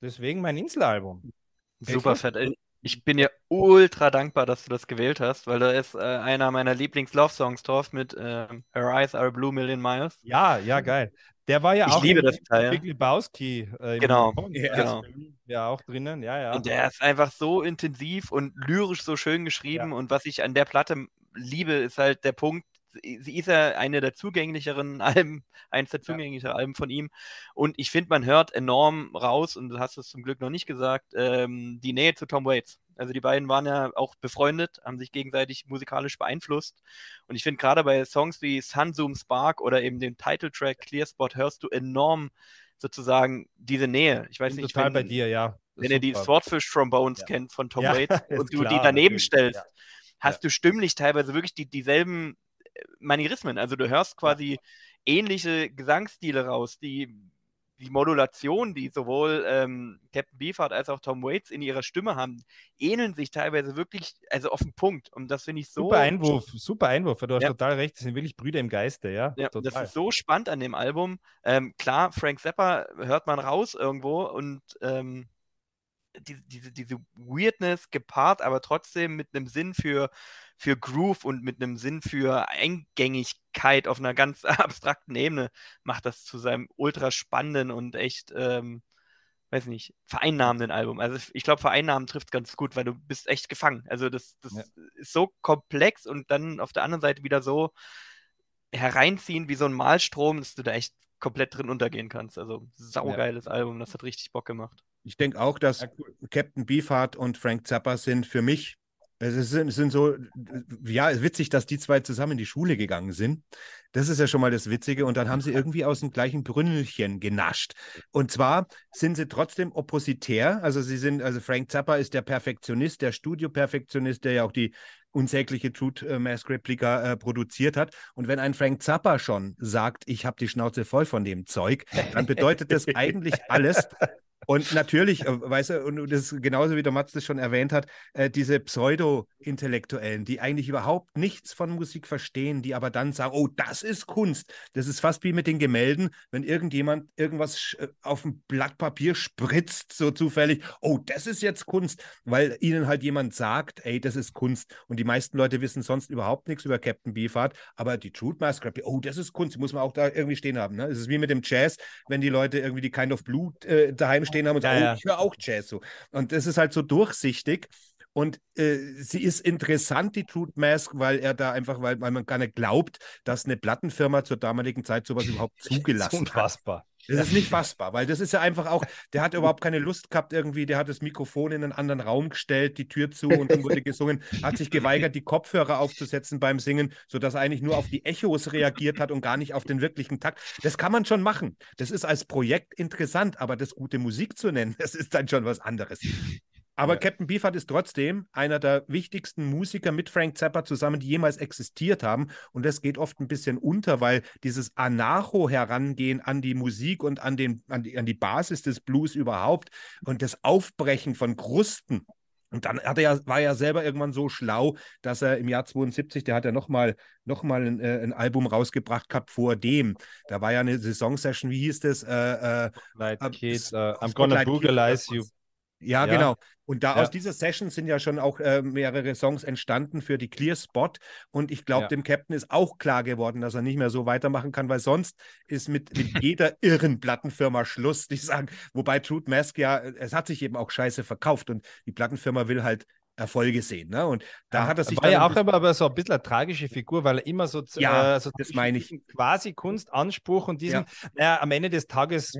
S3: deswegen mein Inselalbum.
S2: Super fett. Ich bin dir ultra dankbar, dass du das gewählt hast, weil da ist äh, einer meiner Lieblings-Love-Songs drauf mit äh, Her Eyes Are Blue Million Miles.
S3: Ja, ja, geil. Der war ja
S2: ich
S3: auch
S2: liebe das Teil.
S3: Big Lebowski.
S2: Äh, genau,
S3: ja, genau. Ja, auch drinnen, ja, ja.
S2: Und der ist einfach so intensiv und lyrisch so schön geschrieben. Ja. Und was ich an der Platte liebe, ist halt der Punkt, sie ist ja eine der zugänglicheren Alben, eins der zugänglicheren ja. Alben von ihm. Und ich finde, man hört enorm raus, und du hast es zum Glück noch nicht gesagt, ähm, die Nähe zu Tom Waits. Also die beiden waren ja auch befreundet, haben sich gegenseitig musikalisch beeinflusst. Und ich finde gerade bei Songs wie Sun Zoom Spark oder eben dem Titeltrack Clear Spot hörst du enorm sozusagen diese Nähe. Ich weiß nicht,
S3: total wenn, bei dir, ja.
S2: Wenn ihr die Swordfish Trombones ja. kennt von Tom ja, Waits und du klar, die daneben natürlich. stellst, hast du stimmlich teilweise wirklich die, dieselben Manierismen. Also du hörst quasi ähnliche Gesangsstile raus, die die Modulation, die sowohl ähm, Captain Beefheart als auch Tom Waits in ihrer Stimme haben, ähneln sich teilweise wirklich, also auf den Punkt. Und das finde ich so.
S3: Super Einwurf, super Einwurf. Du hast ja. total recht, das sind wirklich Brüder im Geiste, ja.
S2: ja das ist so spannend an dem Album. Ähm, klar, Frank Zappa hört man raus irgendwo und ähm, die, diese, diese Weirdness gepaart, aber trotzdem mit einem Sinn für für Groove und mit einem Sinn für Eingängigkeit auf einer ganz abstrakten Ebene macht das zu seinem ultra spannenden und echt, ähm, weiß nicht, vereinnahmenden Album. Also ich glaube, vereinnahmen trifft ganz gut, weil du bist echt gefangen. Also das, das ja. ist so komplex und dann auf der anderen Seite wieder so hereinziehen wie so ein Malstrom, dass du da echt komplett drin untergehen kannst. Also saugeiles ja. Album, das hat richtig Bock gemacht.
S1: Ich denke auch, dass ja, cool. Captain Beefheart und Frank Zappa sind für mich es sind, es sind so, ja, witzig, dass die zwei zusammen in die Schule gegangen sind. Das ist ja schon mal das Witzige. Und dann haben sie irgendwie aus dem gleichen Brünnelchen genascht. Und zwar sind sie trotzdem oppositär. Also sie sind, also Frank Zappa ist der Perfektionist, der Studio-Perfektionist, der ja auch die unsägliche Truth Mask Replika äh, produziert hat. Und wenn ein Frank Zappa schon sagt, ich habe die Schnauze voll von dem Zeug, dann bedeutet das eigentlich alles, Und natürlich, äh, weißt du, und das ist genauso wie der Mats das schon erwähnt hat, äh, diese Pseudo-Intellektuellen, die eigentlich überhaupt nichts von Musik verstehen, die aber dann sagen, oh, das ist Kunst. Das ist fast wie mit den Gemälden, wenn irgendjemand irgendwas äh, auf ein Blatt Papier spritzt, so zufällig, oh, das ist jetzt Kunst, weil ihnen halt jemand sagt, ey, das ist Kunst. Und die meisten Leute wissen sonst überhaupt nichts über Captain Beefheart, aber die Truth Mask, oh, das ist Kunst, die muss man auch da irgendwie stehen haben. Ne? Es ist wie mit dem Jazz, wenn die Leute irgendwie die Kind of Blue äh, daheim stehen haben und sagen, ja, oh, ich höre auch Jazz so. Und das ist halt so durchsichtig. Und äh, sie ist interessant, die Truth Mask, weil er da einfach, weil, weil man gar nicht glaubt, dass eine Plattenfirma zur damaligen Zeit sowas überhaupt zugelassen
S3: das ist unfassbar.
S1: hat. Das ist nicht fassbar, weil das ist ja einfach auch, der hat überhaupt keine Lust gehabt irgendwie, der hat das Mikrofon in einen anderen Raum gestellt, die Tür zu und dann wurde gesungen, hat sich geweigert, die Kopfhörer aufzusetzen beim Singen, sodass er eigentlich nur auf die Echos reagiert hat und gar nicht auf den wirklichen Takt. Das kann man schon machen. Das ist als Projekt interessant, aber das gute Musik zu nennen, das ist dann schon was anderes. Aber ja. Captain Beefheart ist trotzdem einer der wichtigsten Musiker mit Frank Zappa zusammen, die jemals existiert haben. Und das geht oft ein bisschen unter, weil dieses Anarcho-Herangehen an die Musik und an, den, an, die, an die Basis des Blues überhaupt und das Aufbrechen von Krusten, und dann hat er ja, war er selber irgendwann so schlau, dass er im Jahr 72, der hat ja nochmal noch mal ein, äh, ein, Album rausgebracht gehabt vor dem. Da war ja eine Saison-Session, wie hieß das? Äh, äh,
S3: Light Kids, uh, I'm gonna Boogalize you.
S1: Ja, ja, genau. Und da ja. aus dieser Session sind ja schon auch äh, mehrere Songs entstanden für die Clear Spot. Und ich glaube, ja. dem Captain ist auch klar geworden, dass er nicht mehr so weitermachen kann, weil sonst ist mit, mit jeder irren Plattenfirma Schluss. Die sagen, wobei Truth Mask ja, es hat sich eben auch scheiße verkauft und die Plattenfirma will halt Erfolge sehen. Ne? Und da hat er sich.
S3: War ja auch immer aber so ein bisschen eine tragische Figur, weil er immer so,
S1: ja, äh, so das meine ich.
S3: quasi Kunstanspruch und diesen, ja. naja, am Ende des Tages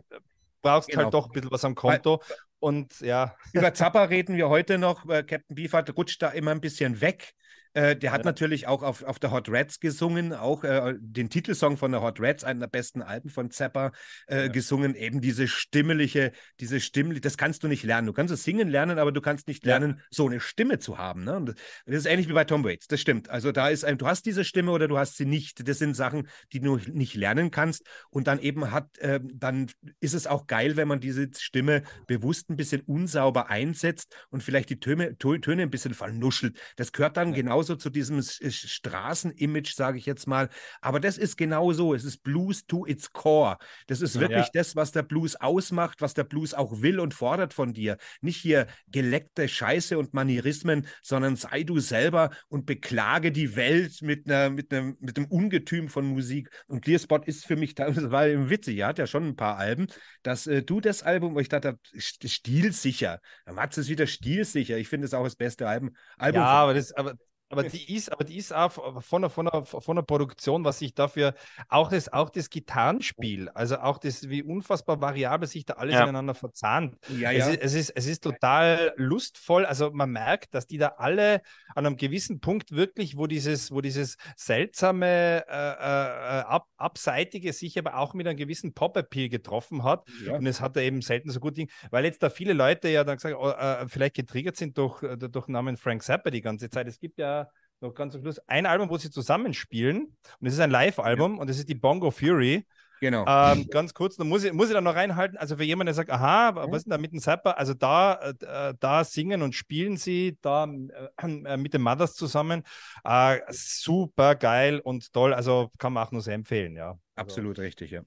S3: brauchst genau. halt doch ein bisschen was am Konto. Weil, und ja.
S1: Über Zappa reden wir heute noch. Captain Beefheart rutscht da immer ein bisschen weg. Äh, der hat ja. natürlich auch auf, auf der Hot Rats gesungen, auch äh, den Titelsong von der Hot Rats, einer der besten Alben von Zappa, äh, ja. gesungen. Eben diese stimmelige, diese Stimme, das kannst du nicht lernen. Du kannst es singen lernen, aber du kannst nicht lernen, ja. so eine Stimme zu haben. Ne? Und das ist ähnlich wie bei Tom Waits, das stimmt. Also da ist ein, du hast diese Stimme oder du hast sie nicht. Das sind Sachen, die du nicht lernen kannst. Und dann eben hat, äh, dann ist es auch geil, wenn man diese Stimme bewusst ein bisschen unsauber einsetzt und vielleicht die Töne, Töne ein bisschen vernuschelt. Das gehört dann genau genauso zu diesem Straßenimage, sage ich jetzt mal. Aber das ist genauso. Es ist Blues to its core. Das ist wirklich ja. das, was der Blues ausmacht, was der Blues auch will und fordert von dir. Nicht hier geleckte Scheiße und Manierismen, sondern sei du selber und beklage die Welt mit, einer, mit, einem, mit einem Ungetüm von Musik. Und Clearspot ist für mich, war witzig, er hat ja schon ein paar Alben, dass äh, du das Album, wo ich dachte, stilsicher. Matze ist wieder stilsicher. Ich finde es auch das beste Album. Album
S3: ja, aber das, aber aber die ist, aber die ist auch von der, von der, von der Produktion, was sich dafür auch das, auch das Gitarrenspiel, also auch das, wie unfassbar variabel sich da alles ja. ineinander verzahnt. Ja, ja. Es, ist, es, ist, es ist total lustvoll. Also man merkt, dass die da alle an einem gewissen Punkt wirklich, wo dieses, wo dieses seltsame, äh, äh, ab, abseitige sich aber auch mit einem gewissen Pop-Appeal getroffen hat. Ja. Und es hat er eben selten so gut, weil jetzt da viele Leute ja dann gesagt, oh, äh, vielleicht getriggert sind durch, äh, durch den Namen Frank Zappa die ganze Zeit. Es gibt ja noch ganz zum Schluss ein Album, wo sie zusammenspielen. Und es ist ein Live-Album ja. und es ist die Bongo Fury.
S1: Genau.
S3: Ähm, ganz kurz, da muss ich, muss ich da noch reinhalten. Also für jemanden, der sagt, aha, was ist denn da mit dem Zapper? Also da, äh, da singen und spielen sie da äh, mit den Mothers zusammen. Äh, super geil und toll. Also kann man auch nur sehr empfehlen, ja.
S1: Absolut also. richtig, ja.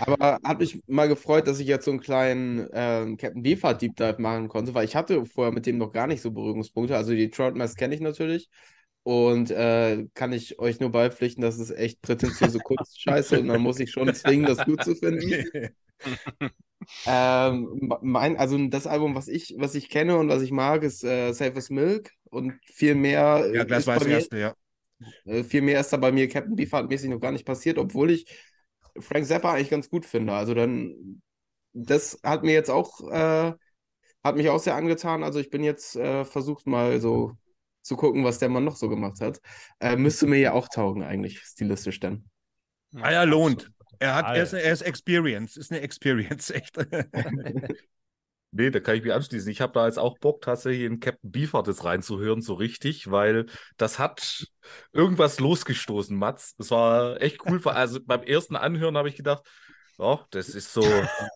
S5: Aber hat mich mal gefreut, dass ich jetzt so einen kleinen äh, Captain Beefheart Deep Dive machen konnte, weil ich hatte vorher mit dem noch gar nicht so Berührungspunkte. Also die Troutmass kenne ich natürlich und äh, kann ich euch nur beipflichten, dass es echt prätentiöse Kunstscheiße und dann muss ich schon zwingen, das gut zu finden. ähm, mein, also das Album, was ich, was ich kenne und was ich mag, ist äh, Safe as Milk und viel mehr.
S1: Ja, das war das erste, ja.
S5: Äh, viel mehr ist da bei mir Captain Beefheart mäßig noch gar nicht passiert, obwohl ich Frank Zappa eigentlich ganz gut finde. Also dann, das hat mir jetzt auch, äh, hat mich auch sehr angetan. Also ich bin jetzt äh, versucht mal so zu gucken, was der Mann noch so gemacht hat. Äh, müsste mir ja auch taugen eigentlich, stilistisch dann.
S1: Ah ja, lohnt. Er hat, er ist, er ist Experience, ist eine Experience, echt.
S4: Nee, da kann ich mich anschließen. Ich habe da jetzt auch Bock, tatsächlich in Captain Beefheart das reinzuhören, so richtig, weil das hat irgendwas losgestoßen, Mats. Das war echt cool. Also beim ersten Anhören habe ich gedacht, Oh, das ist so,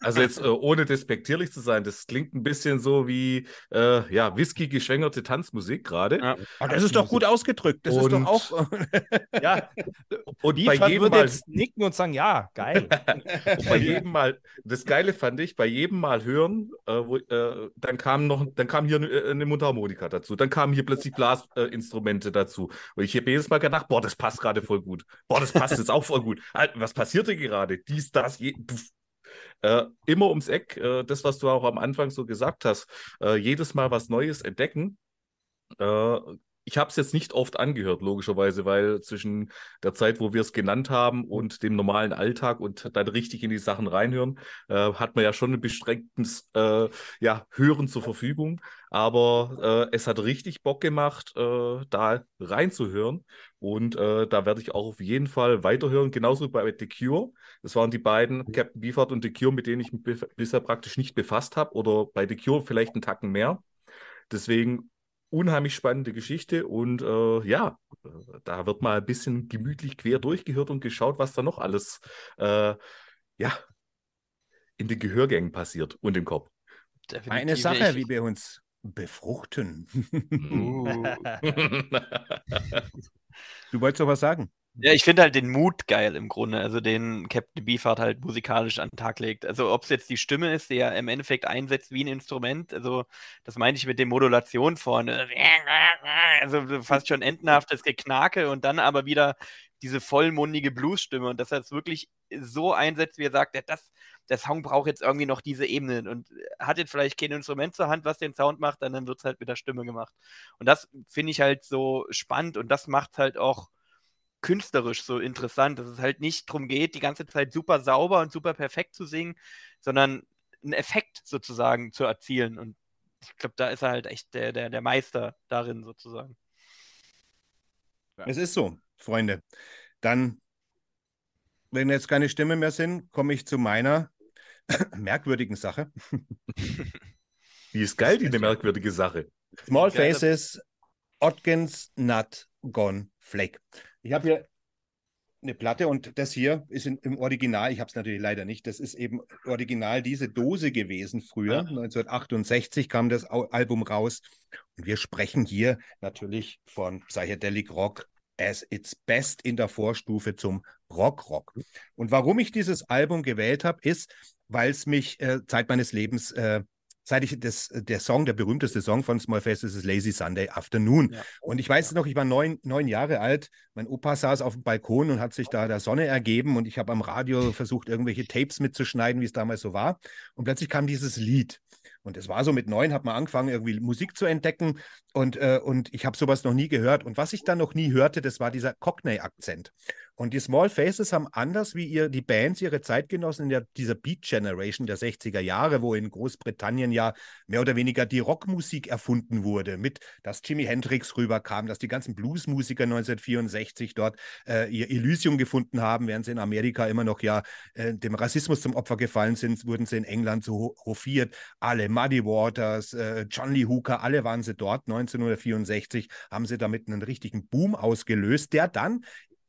S4: also jetzt äh, ohne despektierlich zu sein, das klingt ein bisschen so wie äh, ja, Whisky geschwängerte Tanzmusik gerade. Ja.
S1: Oh, das ist doch gut ausgedrückt. Das und, ist doch auch.
S3: ja. Und die bei jedem würde Mal jetzt nicken und sagen, ja, geil.
S4: bei jedem Mal, das Geile fand ich, bei jedem Mal hören, äh, wo, äh, dann kam noch, dann kam hier eine, äh, eine Mundharmonika dazu, dann kamen hier plötzlich Blasinstrumente dazu. Und ich habe jedes Mal gedacht, boah, das passt gerade voll gut. Boah, das passt jetzt auch voll gut. Was passierte gerade? Dies, das, je, äh, immer ums Eck, äh, das, was du auch am Anfang so gesagt hast, äh, jedes Mal was Neues entdecken. Ich habe es jetzt nicht oft angehört, logischerweise, weil zwischen der Zeit, wo wir es genannt haben und dem normalen Alltag und dann richtig in die Sachen reinhören, äh, hat man ja schon ein beschränktes äh, ja, Hören zur Verfügung. Aber äh, es hat richtig Bock gemacht, äh, da reinzuhören. Und äh, da werde ich auch auf jeden Fall weiterhören. Genauso bei The Cure. Das waren die beiden, Captain Beefheart und The Cure, mit denen ich mich bisher praktisch nicht befasst habe. Oder bei The Cure vielleicht einen Tacken mehr. Deswegen unheimlich spannende Geschichte und äh, ja, da wird mal ein bisschen gemütlich quer durchgehört und geschaut, was da noch alles äh, ja, in den Gehörgängen passiert und im Kopf.
S1: Definitiv Eine Sache, ich... wie wir uns befruchten. Uh. du wolltest doch was sagen?
S2: Ja, ich finde halt den Mut geil im Grunde, also den Captain Beefheart halt musikalisch an den Tag legt. Also ob es jetzt die Stimme ist, die er im Endeffekt einsetzt wie ein Instrument, also das meine ich mit der Modulation vorne, also fast schon entenhaftes Geknake und dann aber wieder diese vollmundige Bluesstimme und dass er es wirklich so einsetzt, wie er sagt, das, der Song braucht jetzt irgendwie noch diese Ebenen und hat jetzt vielleicht kein Instrument zur Hand, was den Sound macht, dann wird es halt mit der Stimme gemacht. Und das finde ich halt so spannend und das macht halt auch künstlerisch so interessant, dass es halt nicht darum geht, die ganze Zeit super sauber und super perfekt zu singen, sondern einen Effekt sozusagen zu erzielen. Und ich glaube, da ist er halt echt der, der, der Meister darin sozusagen.
S1: Ja. Es ist so, Freunde. Dann, wenn jetzt keine Stimme mehr sind, komme ich zu meiner merkwürdigen Sache.
S4: Die ist geil, die eine merkwürdige Sache.
S1: Small Faces, Otkins Nut Gone Flake. Ich habe hier eine Platte und das hier ist in, im Original, ich habe es natürlich leider nicht, das ist eben original diese Dose gewesen früher. Ja. 1968 kam das Album raus und wir sprechen hier natürlich von Psychedelic Rock as its best in der Vorstufe zum Rock Rock. Und warum ich dieses Album gewählt habe, ist, weil es mich äh, Zeit meines Lebens äh, seit ich das, der Song, der berühmteste Song von Small Faces ist Lazy Sunday Afternoon. Ja. Und ich weiß noch, ich war neun, neun Jahre alt. Mein Opa saß auf dem Balkon und hat sich da der Sonne ergeben und ich habe am Radio versucht, irgendwelche Tapes mitzuschneiden, wie es damals so war. Und plötzlich kam dieses Lied. Und es war so mit neun, hat man angefangen, irgendwie Musik zu entdecken. Und, äh, und ich habe sowas noch nie gehört. Und was ich dann noch nie hörte, das war dieser Cockney-Akzent. Und die Small Faces haben anders wie ihr die Bands ihre Zeitgenossen in der, dieser Beat Generation der 60er Jahre, wo in Großbritannien ja mehr oder weniger die Rockmusik erfunden wurde, mit dass Jimi Hendrix rüberkam, dass die ganzen Bluesmusiker 1964 dort äh, ihr Elysium gefunden haben, während sie in Amerika immer noch ja äh, dem Rassismus zum Opfer gefallen sind, wurden sie in England so hofiert. Alle, Muddy Waters, äh, John Lee Hooker, alle waren sie dort. 1964 haben sie damit einen richtigen Boom ausgelöst, der dann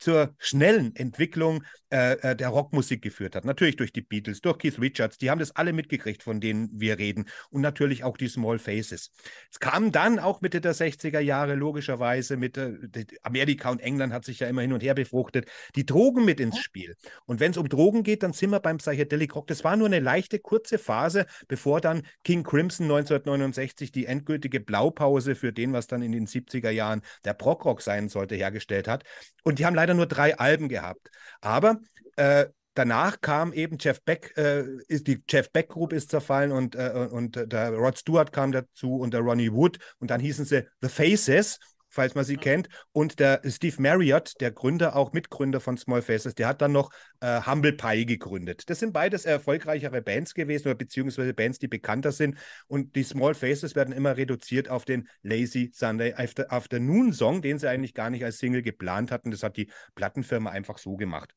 S1: zur schnellen Entwicklung äh, äh, der Rockmusik geführt hat. Natürlich durch die Beatles, durch Keith Richards, die haben das alle mitgekriegt, von denen wir reden. Und natürlich auch die Small Faces. Es kam dann auch Mitte der 60er Jahre logischerweise mit äh, Amerika und England hat sich ja immer hin und her befruchtet, die Drogen mit ins Spiel. Und wenn es um Drogen geht, dann sind wir beim Psychedelic Rock. Das war nur eine leichte, kurze Phase, bevor dann King Crimson 1969 die endgültige Blaupause für den, was dann in den 70er Jahren der Prog-Rock sein sollte, hergestellt hat. Und die haben leider nur drei Alben gehabt. Aber äh, danach kam eben Jeff Beck, äh, ist, die Jeff Beck Group ist zerfallen und, äh, und der Rod Stewart kam dazu und der Ronnie Wood und dann hießen sie The Faces falls man sie kennt. Und der Steve Marriott, der Gründer, auch Mitgründer von Small Faces, der hat dann noch äh, Humble Pie gegründet. Das sind beides erfolgreichere Bands gewesen oder beziehungsweise Bands, die bekannter sind. Und die Small Faces werden immer reduziert auf den Lazy Sunday After Afternoon Song, den sie eigentlich gar nicht als Single geplant hatten. Das hat die Plattenfirma einfach so gemacht.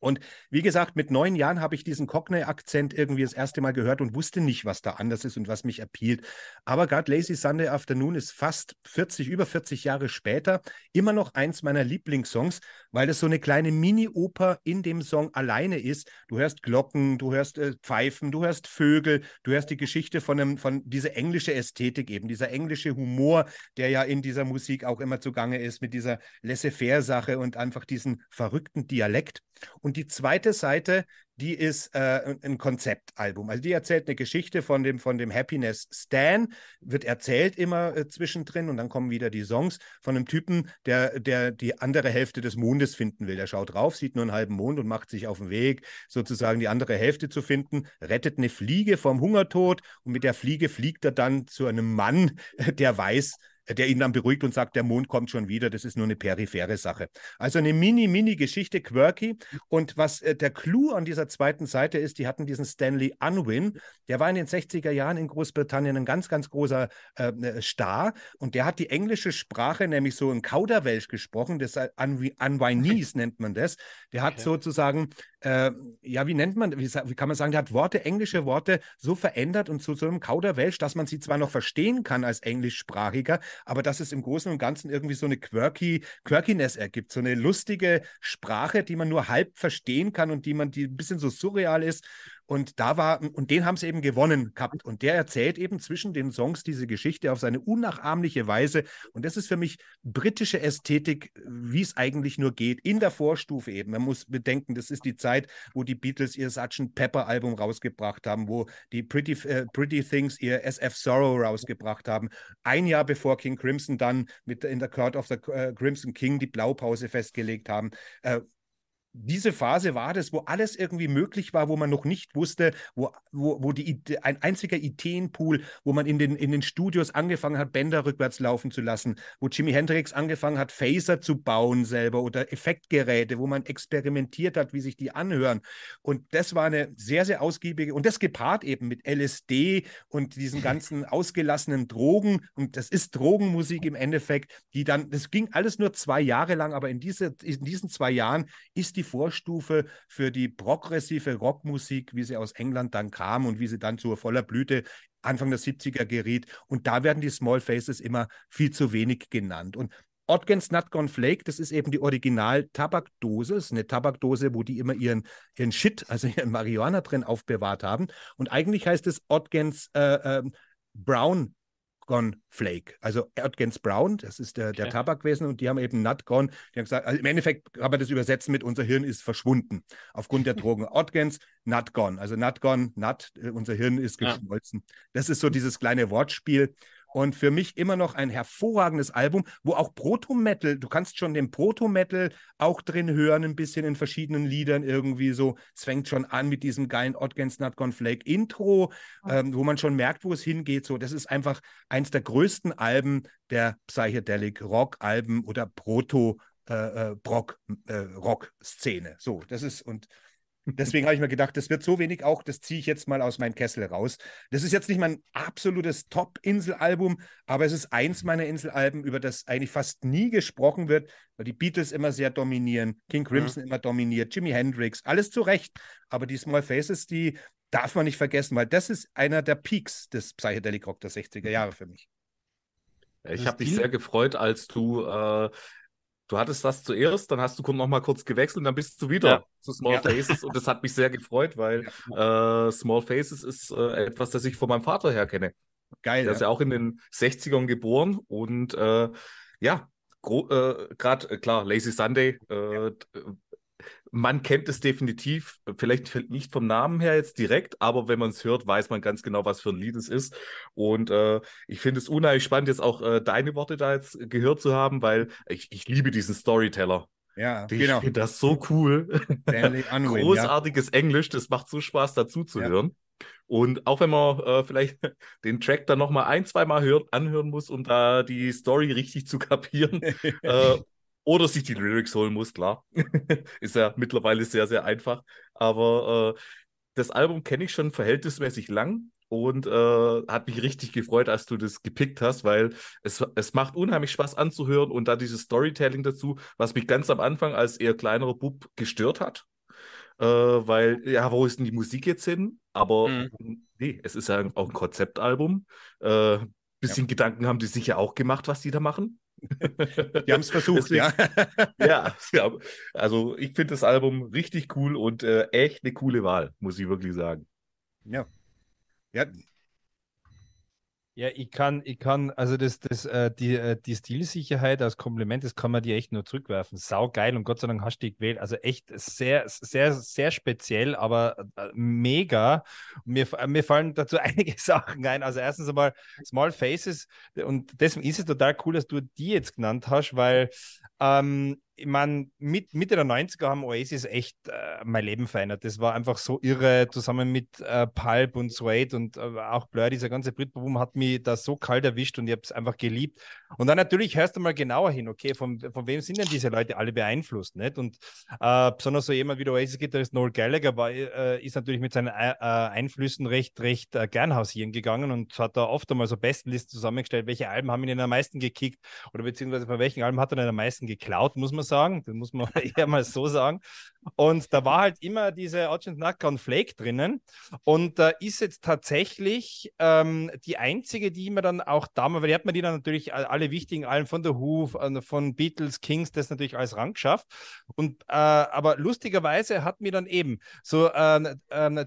S1: Und wie gesagt, mit neun Jahren habe ich diesen Cockney-Akzent irgendwie das erste Mal gehört und wusste nicht, was da anders ist und was mich appealt. Aber gerade Lazy Sunday Afternoon ist fast 40, über 40 Jahre später immer noch eins meiner Lieblingssongs, weil das so eine kleine Mini-Oper in dem Song alleine ist. Du hörst Glocken, du hörst äh, Pfeifen, du hörst Vögel, du hörst die Geschichte von, einem, von dieser englische Ästhetik eben, dieser englische Humor, der ja in dieser Musik auch immer zugange ist, mit dieser Laissez-faire-Sache und einfach diesen verrückten Dialekt. Die zweite Seite, die ist äh, ein Konzeptalbum. Also die erzählt eine Geschichte von dem, von dem Happiness Stan, wird erzählt immer äh, zwischendrin und dann kommen wieder die Songs von einem Typen, der, der die andere Hälfte des Mondes finden will. Der schaut drauf, sieht nur einen halben Mond und macht sich auf den Weg, sozusagen die andere Hälfte zu finden, rettet eine Fliege vom Hungertod und mit der Fliege fliegt er dann zu einem Mann, der weiß, der ihn dann beruhigt und sagt, der Mond kommt schon wieder, das ist nur eine periphere Sache. Also eine Mini-Mini-Geschichte, quirky. Und was äh, der Clou an dieser zweiten Seite ist, die hatten diesen Stanley Unwin, der war in den 60er Jahren in Großbritannien ein ganz, ganz großer äh, äh, Star und der hat die englische Sprache, nämlich so ein Kauderwelsch gesprochen, das Unwinese nennt man das. Der hat okay. sozusagen äh, ja, wie nennt man, wie, wie, kann man sagen, der hat Worte, englische Worte so verändert und zu so einem Kauderwelsch, dass man sie zwar noch verstehen kann als Englischsprachiger, aber dass es im Großen und Ganzen irgendwie so eine quirky, Quirkiness ergibt, so eine lustige Sprache, die man nur halb verstehen kann und die man, die ein bisschen so surreal ist. Und da war, und den haben sie eben gewonnen gehabt. Und der erzählt eben zwischen den Songs diese Geschichte auf seine unnachahmliche Weise. Und das ist für mich britische Ästhetik, wie es eigentlich nur geht, in der Vorstufe eben. Man muss bedenken, das ist die Zeit, wo die Beatles ihr Sgt. Pepper Album rausgebracht haben, wo die Pretty, äh, Pretty Things ihr SF Sorrow rausgebracht haben. Ein Jahr bevor King Crimson dann mit in der Court of the äh, Crimson King die Blaupause festgelegt haben. Äh, diese Phase war das, wo alles irgendwie möglich war, wo man noch nicht wusste, wo, wo, wo die, ein einziger Ideenpool, wo man in den, in den Studios angefangen hat, Bänder rückwärts laufen zu lassen, wo Jimi Hendrix angefangen hat, Phaser zu bauen selber oder Effektgeräte, wo man experimentiert hat, wie sich die anhören. Und das war eine sehr, sehr ausgiebige, und das gepaart eben mit LSD und diesen ganzen ausgelassenen Drogen, und das ist Drogenmusik im Endeffekt, die dann, das ging alles nur zwei Jahre lang, aber in, diese, in diesen zwei Jahren ist die Vorstufe für die progressive Rockmusik, wie sie aus England dann kam und wie sie dann zur voller Blüte Anfang der 70er geriet. Und da werden die Small Faces immer viel zu wenig genannt. Und Odgens Nut Gone Flake, das ist eben die Original-Tabakdose. Ist eine Tabakdose, wo die immer ihren, ihren Shit, also ihren Marihuana drin aufbewahrt haben. Und eigentlich heißt es Odgens äh, äh, Brown Gone Flake. Also Erdgens Brown, das ist der, der okay. Tabak gewesen und die haben eben Nut Gone. Die haben gesagt, also im Endeffekt kann man das übersetzen mit unser Hirn ist verschwunden aufgrund der Drogen. Erdgens Nut Gone. Also Nut Gone, Nut, unser Hirn ist geschmolzen. Ja. Das ist so dieses kleine Wortspiel. Und für mich immer noch ein hervorragendes Album, wo auch Proto-Metal, du kannst schon den Proto-Metal auch drin hören, ein bisschen in verschiedenen Liedern irgendwie so. Es fängt schon an mit diesem geilen Against Not Gone Flake Intro, ähm, wo man schon merkt, wo es hingeht. So, das ist einfach eins der größten Alben der Psychedelic Rock-Alben oder Proto- äh, äh, Brock, äh, Rock-Szene. So, das ist und Deswegen habe ich mir gedacht, das wird so wenig auch, das ziehe ich jetzt mal aus meinem Kessel raus. Das ist jetzt nicht mein absolutes Top-Inselalbum, aber es ist eins meiner Inselalben, über das eigentlich fast nie gesprochen wird, weil die Beatles immer sehr dominieren, King Crimson mhm. immer dominiert, Jimi Hendrix, alles zu Recht. Aber die Small Faces, die darf man nicht vergessen, weil das ist einer der Peaks des Psychedelic Rock der 60er Jahre für mich.
S4: Ich habe mich sehr gefreut, als du äh, Du hattest das zuerst, dann hast du noch mal kurz gewechselt und dann bist du wieder ja. zu Small ja. Faces und das hat mich sehr gefreut, weil äh, Small Faces ist äh, etwas, das ich von meinem Vater her kenne. Geil. Der ja. ist ja auch in den 60ern geboren und äh, ja, äh, gerade, äh, klar, Lazy Sunday, äh, man kennt es definitiv, vielleicht nicht vom Namen her jetzt direkt, aber wenn man es hört, weiß man ganz genau, was für ein Lied es ist. Und äh, ich finde es unheimlich spannend, jetzt auch äh, deine Worte da jetzt gehört zu haben, weil ich, ich liebe diesen Storyteller.
S1: Ja,
S4: ich genau. finde das so cool. Unwin, Großartiges ja. Englisch, das macht so Spaß dazu zu ja. hören. Und auch wenn man äh, vielleicht den Track dann nochmal ein, zweimal anhören muss, um da die Story richtig zu kapieren, äh, oder sich die Lyrics holen muss, klar. ist ja mittlerweile sehr, sehr einfach. Aber äh, das Album kenne ich schon verhältnismäßig lang und äh, hat mich richtig gefreut, als du das gepickt hast, weil es, es macht unheimlich Spaß anzuhören und da dieses Storytelling dazu, was mich ganz am Anfang als eher kleinerer Bub gestört hat. äh, weil, ja, wo ist denn die Musik jetzt hin? Aber mhm. nee, es ist ja auch ein Konzeptalbum. Äh, bisschen ja. Gedanken haben die sich ja auch gemacht, was die da machen.
S1: Die haben es versucht, Deswegen,
S4: ja. ja. Also ich finde das Album richtig cool und äh, echt eine coole Wahl, muss ich wirklich sagen.
S1: Ja. Ja,
S3: ja, ich kann, ich kann, also das, das, äh, die, äh, die Stilsicherheit als Kompliment, das kann man dir echt nur zurückwerfen. Sau geil und Gott sei Dank hast du die gewählt. Also echt sehr, sehr, sehr speziell, aber äh, mega. Mir, mir fallen dazu einige Sachen ein. Also erstens einmal Small Faces und deswegen ist es total cool, dass du die jetzt genannt hast, weil ähm, ich meine, mit, Mitte der 90er haben Oasis echt äh, mein Leben verändert. Das war einfach so irre, zusammen mit äh, Pulp und Suede und äh, auch Blur, dieser ganze Britboom hat mich da so kalt erwischt und ich habe es einfach geliebt. Und dann natürlich hörst du mal genauer hin, okay, von, von wem sind denn diese Leute alle beeinflusst, nicht? Und äh, besonders so jemand wie der Oasis-Gitarrist Noel Gallagher war, äh, ist natürlich mit seinen äh, Einflüssen recht, recht gern hausieren gegangen und hat da oft einmal so Bestenlisten zusammengestellt, welche Alben haben ihn denn am meisten gekickt oder beziehungsweise von welchen Alben hat er denn am meisten geklaut, muss man sagen. Das muss man eher mal so sagen. Und da war halt immer diese Nacker und Flake drinnen. Und da äh, ist jetzt tatsächlich ähm, die einzige, die mir dann auch damals, weil die hat man die dann natürlich alle wichtigen Alben von The Who, von Beatles, Kings, das natürlich alles Rang geschafft. Und äh, aber lustigerweise hat mir dann eben so äh,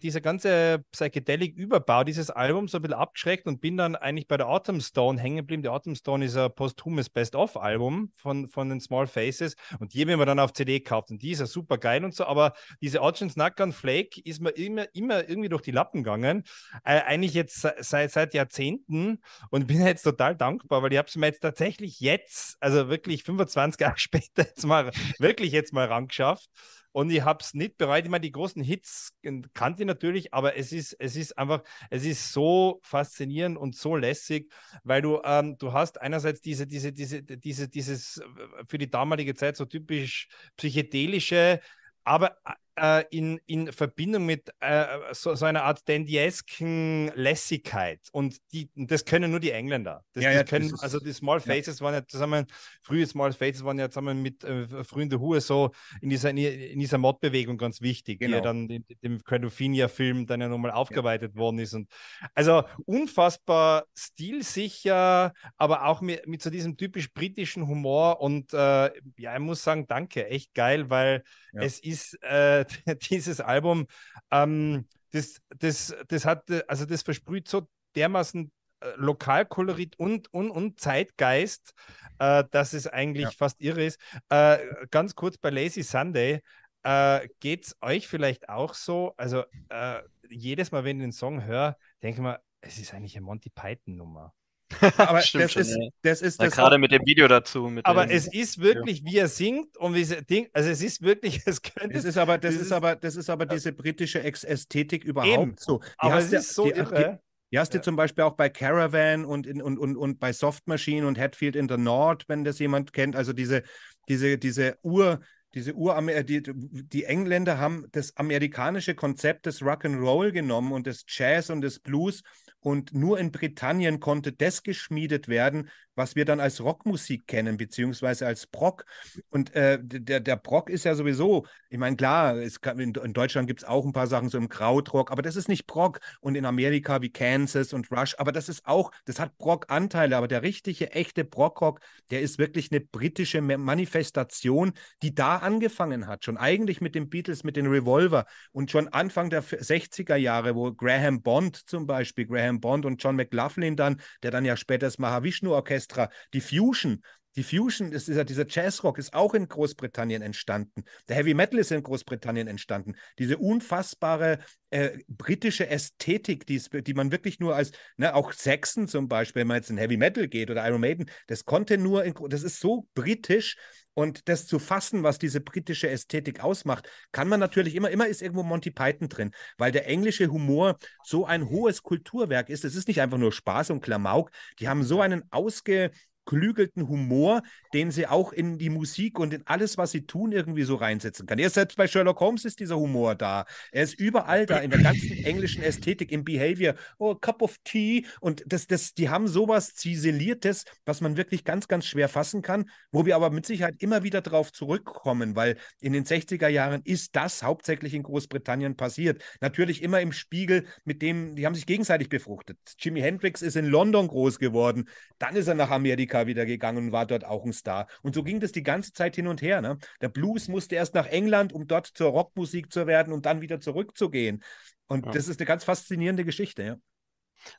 S3: dieser ganze Psychedelic-Überbau dieses Albums so ein bisschen abgeschreckt und bin dann eigentlich bei der Autumn Stone hängen geblieben. Die Autumn Stone ist ein posthumes Best-of-Album von, von den Small Faces und die haben wir dann auf CD gekauft und die ist ja super geil und so, aber diese Origins Nackern Flake ist mir immer, immer irgendwie durch die Lappen gegangen. Äh, eigentlich jetzt seit, seit Jahrzehnten und bin jetzt total dankbar, weil ich habe es mir jetzt tatsächlich jetzt, also wirklich 25 Jahre später, jetzt mal wirklich jetzt mal rangeschafft. Und ich habe es nicht bereut. Ich meine, die großen Hits kannte ich natürlich, aber es ist, es ist einfach, es ist so faszinierend und so lässig, weil du, ähm, du hast einerseits diese, diese, diese, diese, dieses äh, für die damalige Zeit so typisch psychedelische, aber äh, in, in Verbindung mit äh, so, so, einer Art dandyesken Lässigkeit. Und die, das können nur die Engländer. Das, ja, das können, das also die Small Faces ja. waren ja zusammen, frühe Small Faces waren ja zusammen mit äh, frühen The Who so in dieser, in dieser Mod-Bewegung ganz wichtig, genau. die ja dann in dem Quadrophenia-Film dann ja nochmal aufgearbeitet ja. worden ist. Und also unfassbar stilsicher, aber auch mit, mit so diesem typisch britischen Humor. Und äh, ja, ich muss sagen, danke, echt geil, weil es ist äh, dieses Album, ähm, das, das, das hat, also das versprüht so dermaßen äh, Lokalkolorit und, und, und Zeitgeist, äh, dass es eigentlich ja. fast irre ist. Äh, ganz kurz bei Lazy Sunday, äh, geht es euch vielleicht auch so? Also äh, jedes Mal, wenn ich den Song höre, denke ich mir, es ist eigentlich eine Monty Python-Nummer.
S1: Aber das, schon, ist, ja. das ist das
S2: gerade mit dem Video dazu.
S3: aber
S2: dem,
S3: es ist wirklich, ja. wie er singt und wie es Ding, also es ist wirklich, es
S1: könnte. Das ist aber, das ist aber, das ist aber diese britische Ästhetik überhaupt
S3: eben.
S1: so.
S3: Die aber es ist so
S1: die, irre. Die, die hast du zum Beispiel auch bei Caravan und, in, und, und, und bei Soft Machine und Hatfield in the North, wenn das jemand kennt. Also diese, diese, diese Ur, diese Ur die, die Engländer haben das amerikanische Konzept des Rock'n'Roll genommen und des Jazz und des Blues und nur in Britannien konnte das geschmiedet werden, was wir dann als Rockmusik kennen, beziehungsweise als Brock. Und äh, der, der Brock ist ja sowieso, ich meine, klar, kann, in, in, Deutschland gibt es auch ein paar Sachen so im Krautrock, aber das ist nicht Brock. Und in Amerika wie Kansas und Rush, aber das ist auch, das hat Brock-Anteile, aber der richtige, echte Brockrock, der ist wirklich eine britische Manifestation, die da angefangen hat, schon eigentlich mit den Beatles, mit den Revolver und schon Anfang der 60er Jahre, wo Graham Bond zum Beispiel, Graham Graham Bond und John McLaughlin dann, der dann ja später das Mahavishnu-Orchestra, die Fusion, die Fusion, das ist ja dieser Jazzrock, ist auch in Großbritannien entstanden. Der Heavy Metal ist in Großbritannien entstanden. Diese unfassbare äh, britische Ästhetik, die, die man wirklich nur als, ne, auch Saxon zum Beispiel, wenn man jetzt in Heavy Metal geht oder Iron Maiden, das konnte nur, in, das ist so britisch, und das zu fassen, was diese britische Ästhetik ausmacht, kann man natürlich immer, immer ist irgendwo Monty Python drin, weil der englische Humor so ein hohes Kulturwerk ist. Es ist nicht einfach nur Spaß und Klamauk. Die haben so einen ausge, geflügelten Humor, den sie auch in die Musik und in alles, was sie tun, irgendwie so reinsetzen kann. Erst selbst bei Sherlock Holmes ist dieser Humor da. Er ist überall da, in der ganzen englischen Ästhetik, im Behavior. Oh, Cup of Tea. Und das, das, die haben sowas Ziseliertes, was man wirklich ganz, ganz schwer fassen kann, wo wir aber mit Sicherheit immer wieder drauf zurückkommen, weil in den 60er Jahren ist das hauptsächlich in Großbritannien passiert. Natürlich immer im Spiegel mit dem, die haben sich gegenseitig befruchtet. Jimi Hendrix ist in London groß geworden, dann ist er nach Amerika wieder gegangen und war dort auch ein Star. Und so ging das die ganze Zeit hin und her. Ne? Der Blues musste erst nach England, um dort zur Rockmusik zu werden und dann wieder zurückzugehen. Und ja. das ist eine ganz faszinierende Geschichte, ja.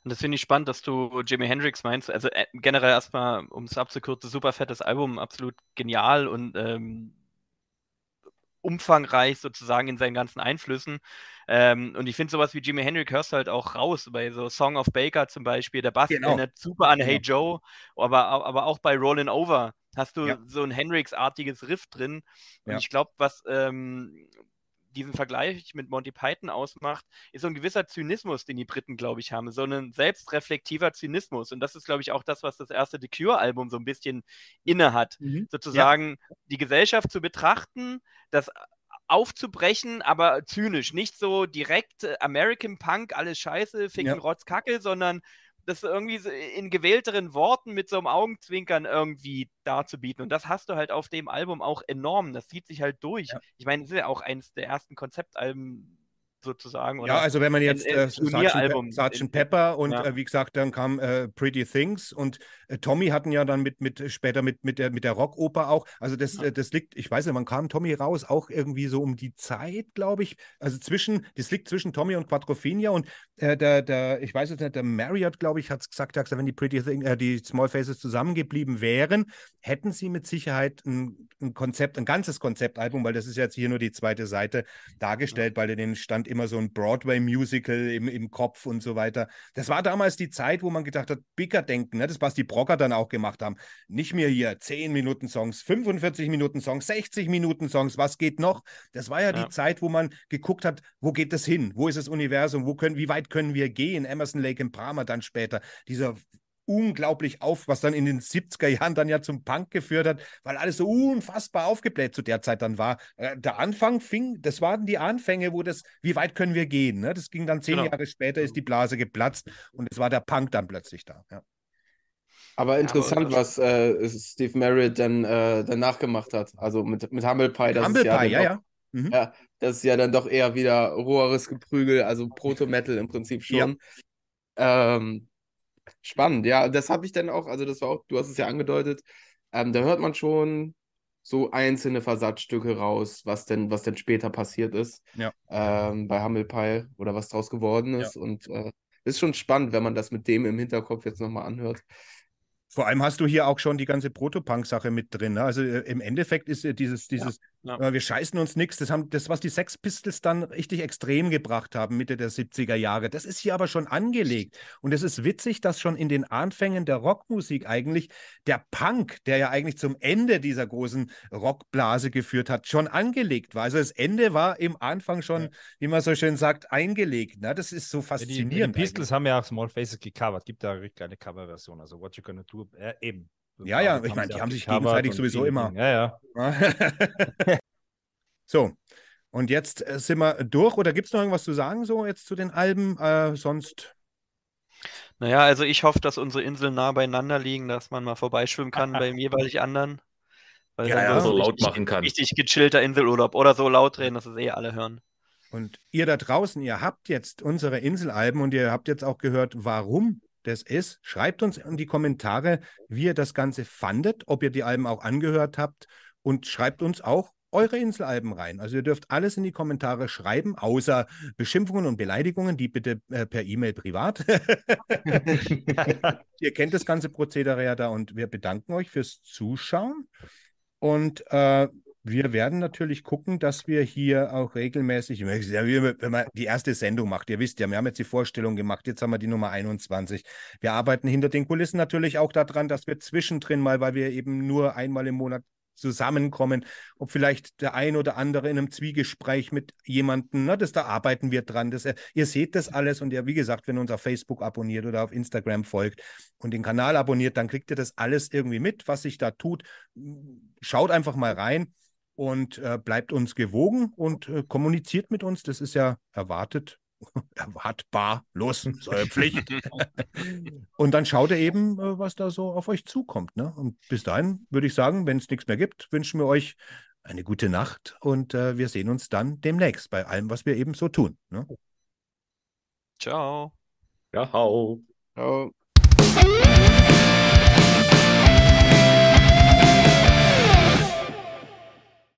S2: Und das finde ich spannend, dass du Jimi Hendrix meinst. Also äh, generell erstmal, um es abzukürzen, super fettes Album, absolut genial und ähm, umfangreich sozusagen in seinen ganzen Einflüssen. Ähm, und ich finde sowas wie Jimi Hendrix hörst du halt auch raus, bei so Song of Baker zum Beispiel. Der Bass genau. erinnert super an genau. Hey Joe, aber, aber auch bei Rollin' Over hast du ja. so ein Hendrix-artiges Riff drin. Und ja. ich glaube, was ähm, diesen Vergleich mit Monty Python ausmacht, ist so ein gewisser Zynismus, den die Briten, glaube ich, haben. So ein selbstreflektiver Zynismus. Und das ist, glaube ich, auch das, was das erste The Cure-Album so ein bisschen inne hat. Mhm. Sozusagen ja. die Gesellschaft zu betrachten, das aufzubrechen, aber zynisch. Nicht so direkt äh, American Punk, alles scheiße, ficken, ja. Rotz, Kacke, sondern das irgendwie in gewählteren Worten mit so einem Augenzwinkern irgendwie darzubieten. Und das hast du halt auf dem Album auch enorm. Das zieht sich halt durch. Ja. Ich meine, es ist ja auch eins der ersten Konzeptalben sozusagen.
S1: ja, also wenn man jetzt äh, Sgt. Pe Pepper und ja. äh, wie gesagt, dann kam äh, Pretty Things und äh, Tommy hatten ja dann mit, mit später mit, mit der, mit der Rockoper auch. Also das, ja. Äh, das liegt, ich weiß nicht, wann kam Tommy raus? Auch irgendwie so um die Zeit, glaube ich. Also zwischen, das liegt zwischen Tommy und Quattrophenia und äh, der, der, ich weiß jetzt nicht, der Marriott, glaube ich, hat es gesagt, gesagt, wenn die Pretty Things, die Small Faces zusammengeblieben wären, hätten sie mit Sicherheit ein, ein Konzept, ein ganzes Konzeptalbum, weil das ist jetzt hier nur die zweite Seite dargestellt, ja. weil den stand immer so ein Broadway-Musical im, im Kopf und so weiter. Das war damals die Zeit, wo man gedacht hat, bigger denken, ne? das was die Brocker dann auch gemacht haben. Nicht mehr hier 10 Minuten Songs, 45 Minuten Songs, 60 Minuten Songs, was geht noch? Das war ja, ja. die Zeit, wo man geguckt hat, wo geht das hin? Wo ist das Universum? Wo können, wie weit können wir gehen? Emerson Lake in Brahma dann später. Dieser unglaublich auf, was dann in den 70er Jahren dann ja zum Punk geführt hat, weil alles so unfassbar aufgebläht zu der Zeit dann war. Äh, der Anfang fing, das waren die Anfänge, wo das, wie weit können wir gehen? Ne? Das ging dann zehn genau. Jahre später, ist die Blase geplatzt und es war der Punk dann plötzlich da. Ja.
S5: Aber interessant, ja, was äh, Steve Merritt dann äh, danach gemacht hat. Also mit, mit Humble Pie. Das
S1: Humble
S5: ist ja
S1: Pie, ja, doch, ja. Mhm.
S5: ja. Das ist ja dann doch eher wieder roheres Geprügel, also Proto-Metal im Prinzip schon. Ja. Ähm, Spannend, ja. Das habe ich dann auch, also das war auch, du hast es ja angedeutet, ähm, da hört man schon so einzelne Versatzstücke raus, was denn, was denn später passiert ist.
S1: Ja.
S5: Ähm, bei Hammelpile oder was draus geworden ist. Ja. Und äh, ist schon spannend, wenn man das mit dem im Hinterkopf jetzt nochmal anhört.
S1: Vor allem hast du hier auch schon die ganze Protopunk-Sache mit drin. Ne? Also äh, im Endeffekt ist äh, dieses, dieses ja, ja. Äh, wir scheißen uns nichts, das haben das, was die Sex Pistols dann richtig extrem gebracht haben, Mitte der 70er Jahre. Das ist hier aber schon angelegt. Und es ist witzig, dass schon in den Anfängen der Rockmusik eigentlich der Punk, der ja eigentlich zum Ende dieser großen Rockblase geführt hat, schon angelegt war. Also das Ende war im Anfang schon, ja. wie man so schön sagt, eingelegt. Ne? Das ist so faszinierend. Ja,
S3: die, die Pistols eigentlich. haben ja auch Small Faces gecovert. Gibt da eine kleine Coverversion. Also What You Gonna Do äh, eben.
S1: Ja, ja, ich meine, die haben sich gegenseitig sowieso immer.
S3: Ja,
S1: ja. so, und jetzt äh, sind wir durch. Oder gibt es noch irgendwas zu sagen, so jetzt zu den Alben? Äh, sonst.
S2: Naja, also ich hoffe, dass unsere Inseln nah beieinander liegen, dass man mal vorbeischwimmen kann beim jeweils anderen.
S4: Weil ja, ja, so laut machen kann.
S2: Richtig gechillter Inselurlaub oder so laut reden, dass es eh alle hören.
S1: Und ihr da draußen, ihr habt jetzt unsere Inselalben und ihr habt jetzt auch gehört, warum das ist. Schreibt uns in die Kommentare, wie ihr das Ganze fandet, ob ihr die Alben auch angehört habt und schreibt uns auch eure Inselalben rein. Also ihr dürft alles in die Kommentare schreiben, außer Beschimpfungen und Beleidigungen, die bitte äh, per E-Mail privat. ihr kennt das ganze Prozedere ja da und wir bedanken euch fürs Zuschauen. Und äh, wir werden natürlich gucken, dass wir hier auch regelmäßig, wenn man die erste Sendung macht, ihr wisst ja, wir haben jetzt die Vorstellung gemacht, jetzt haben wir die Nummer 21. Wir arbeiten hinter den Kulissen natürlich auch daran, dass wir zwischendrin mal, weil wir eben nur einmal im Monat zusammenkommen, ob vielleicht der ein oder andere in einem Zwiegespräch mit jemandem, na, das da arbeiten wir dran. Das, äh, ihr seht das alles und ihr, wie gesagt, wenn ihr uns auf Facebook abonniert oder auf Instagram folgt und den Kanal abonniert, dann kriegt ihr das alles irgendwie mit, was sich da tut. Schaut einfach mal rein und äh, bleibt uns gewogen und äh, kommuniziert mit uns. Das ist ja erwartet erwartbar, los, eure Pflicht. und dann schaut ihr eben, äh, was da so auf euch zukommt. Ne? Und bis dahin würde ich sagen, wenn es nichts mehr gibt, wünschen wir euch eine gute Nacht und äh, wir sehen uns dann demnächst bei allem, was wir eben so tun. Ne?
S2: Ciao.
S4: Ja, hau.
S5: Ciao.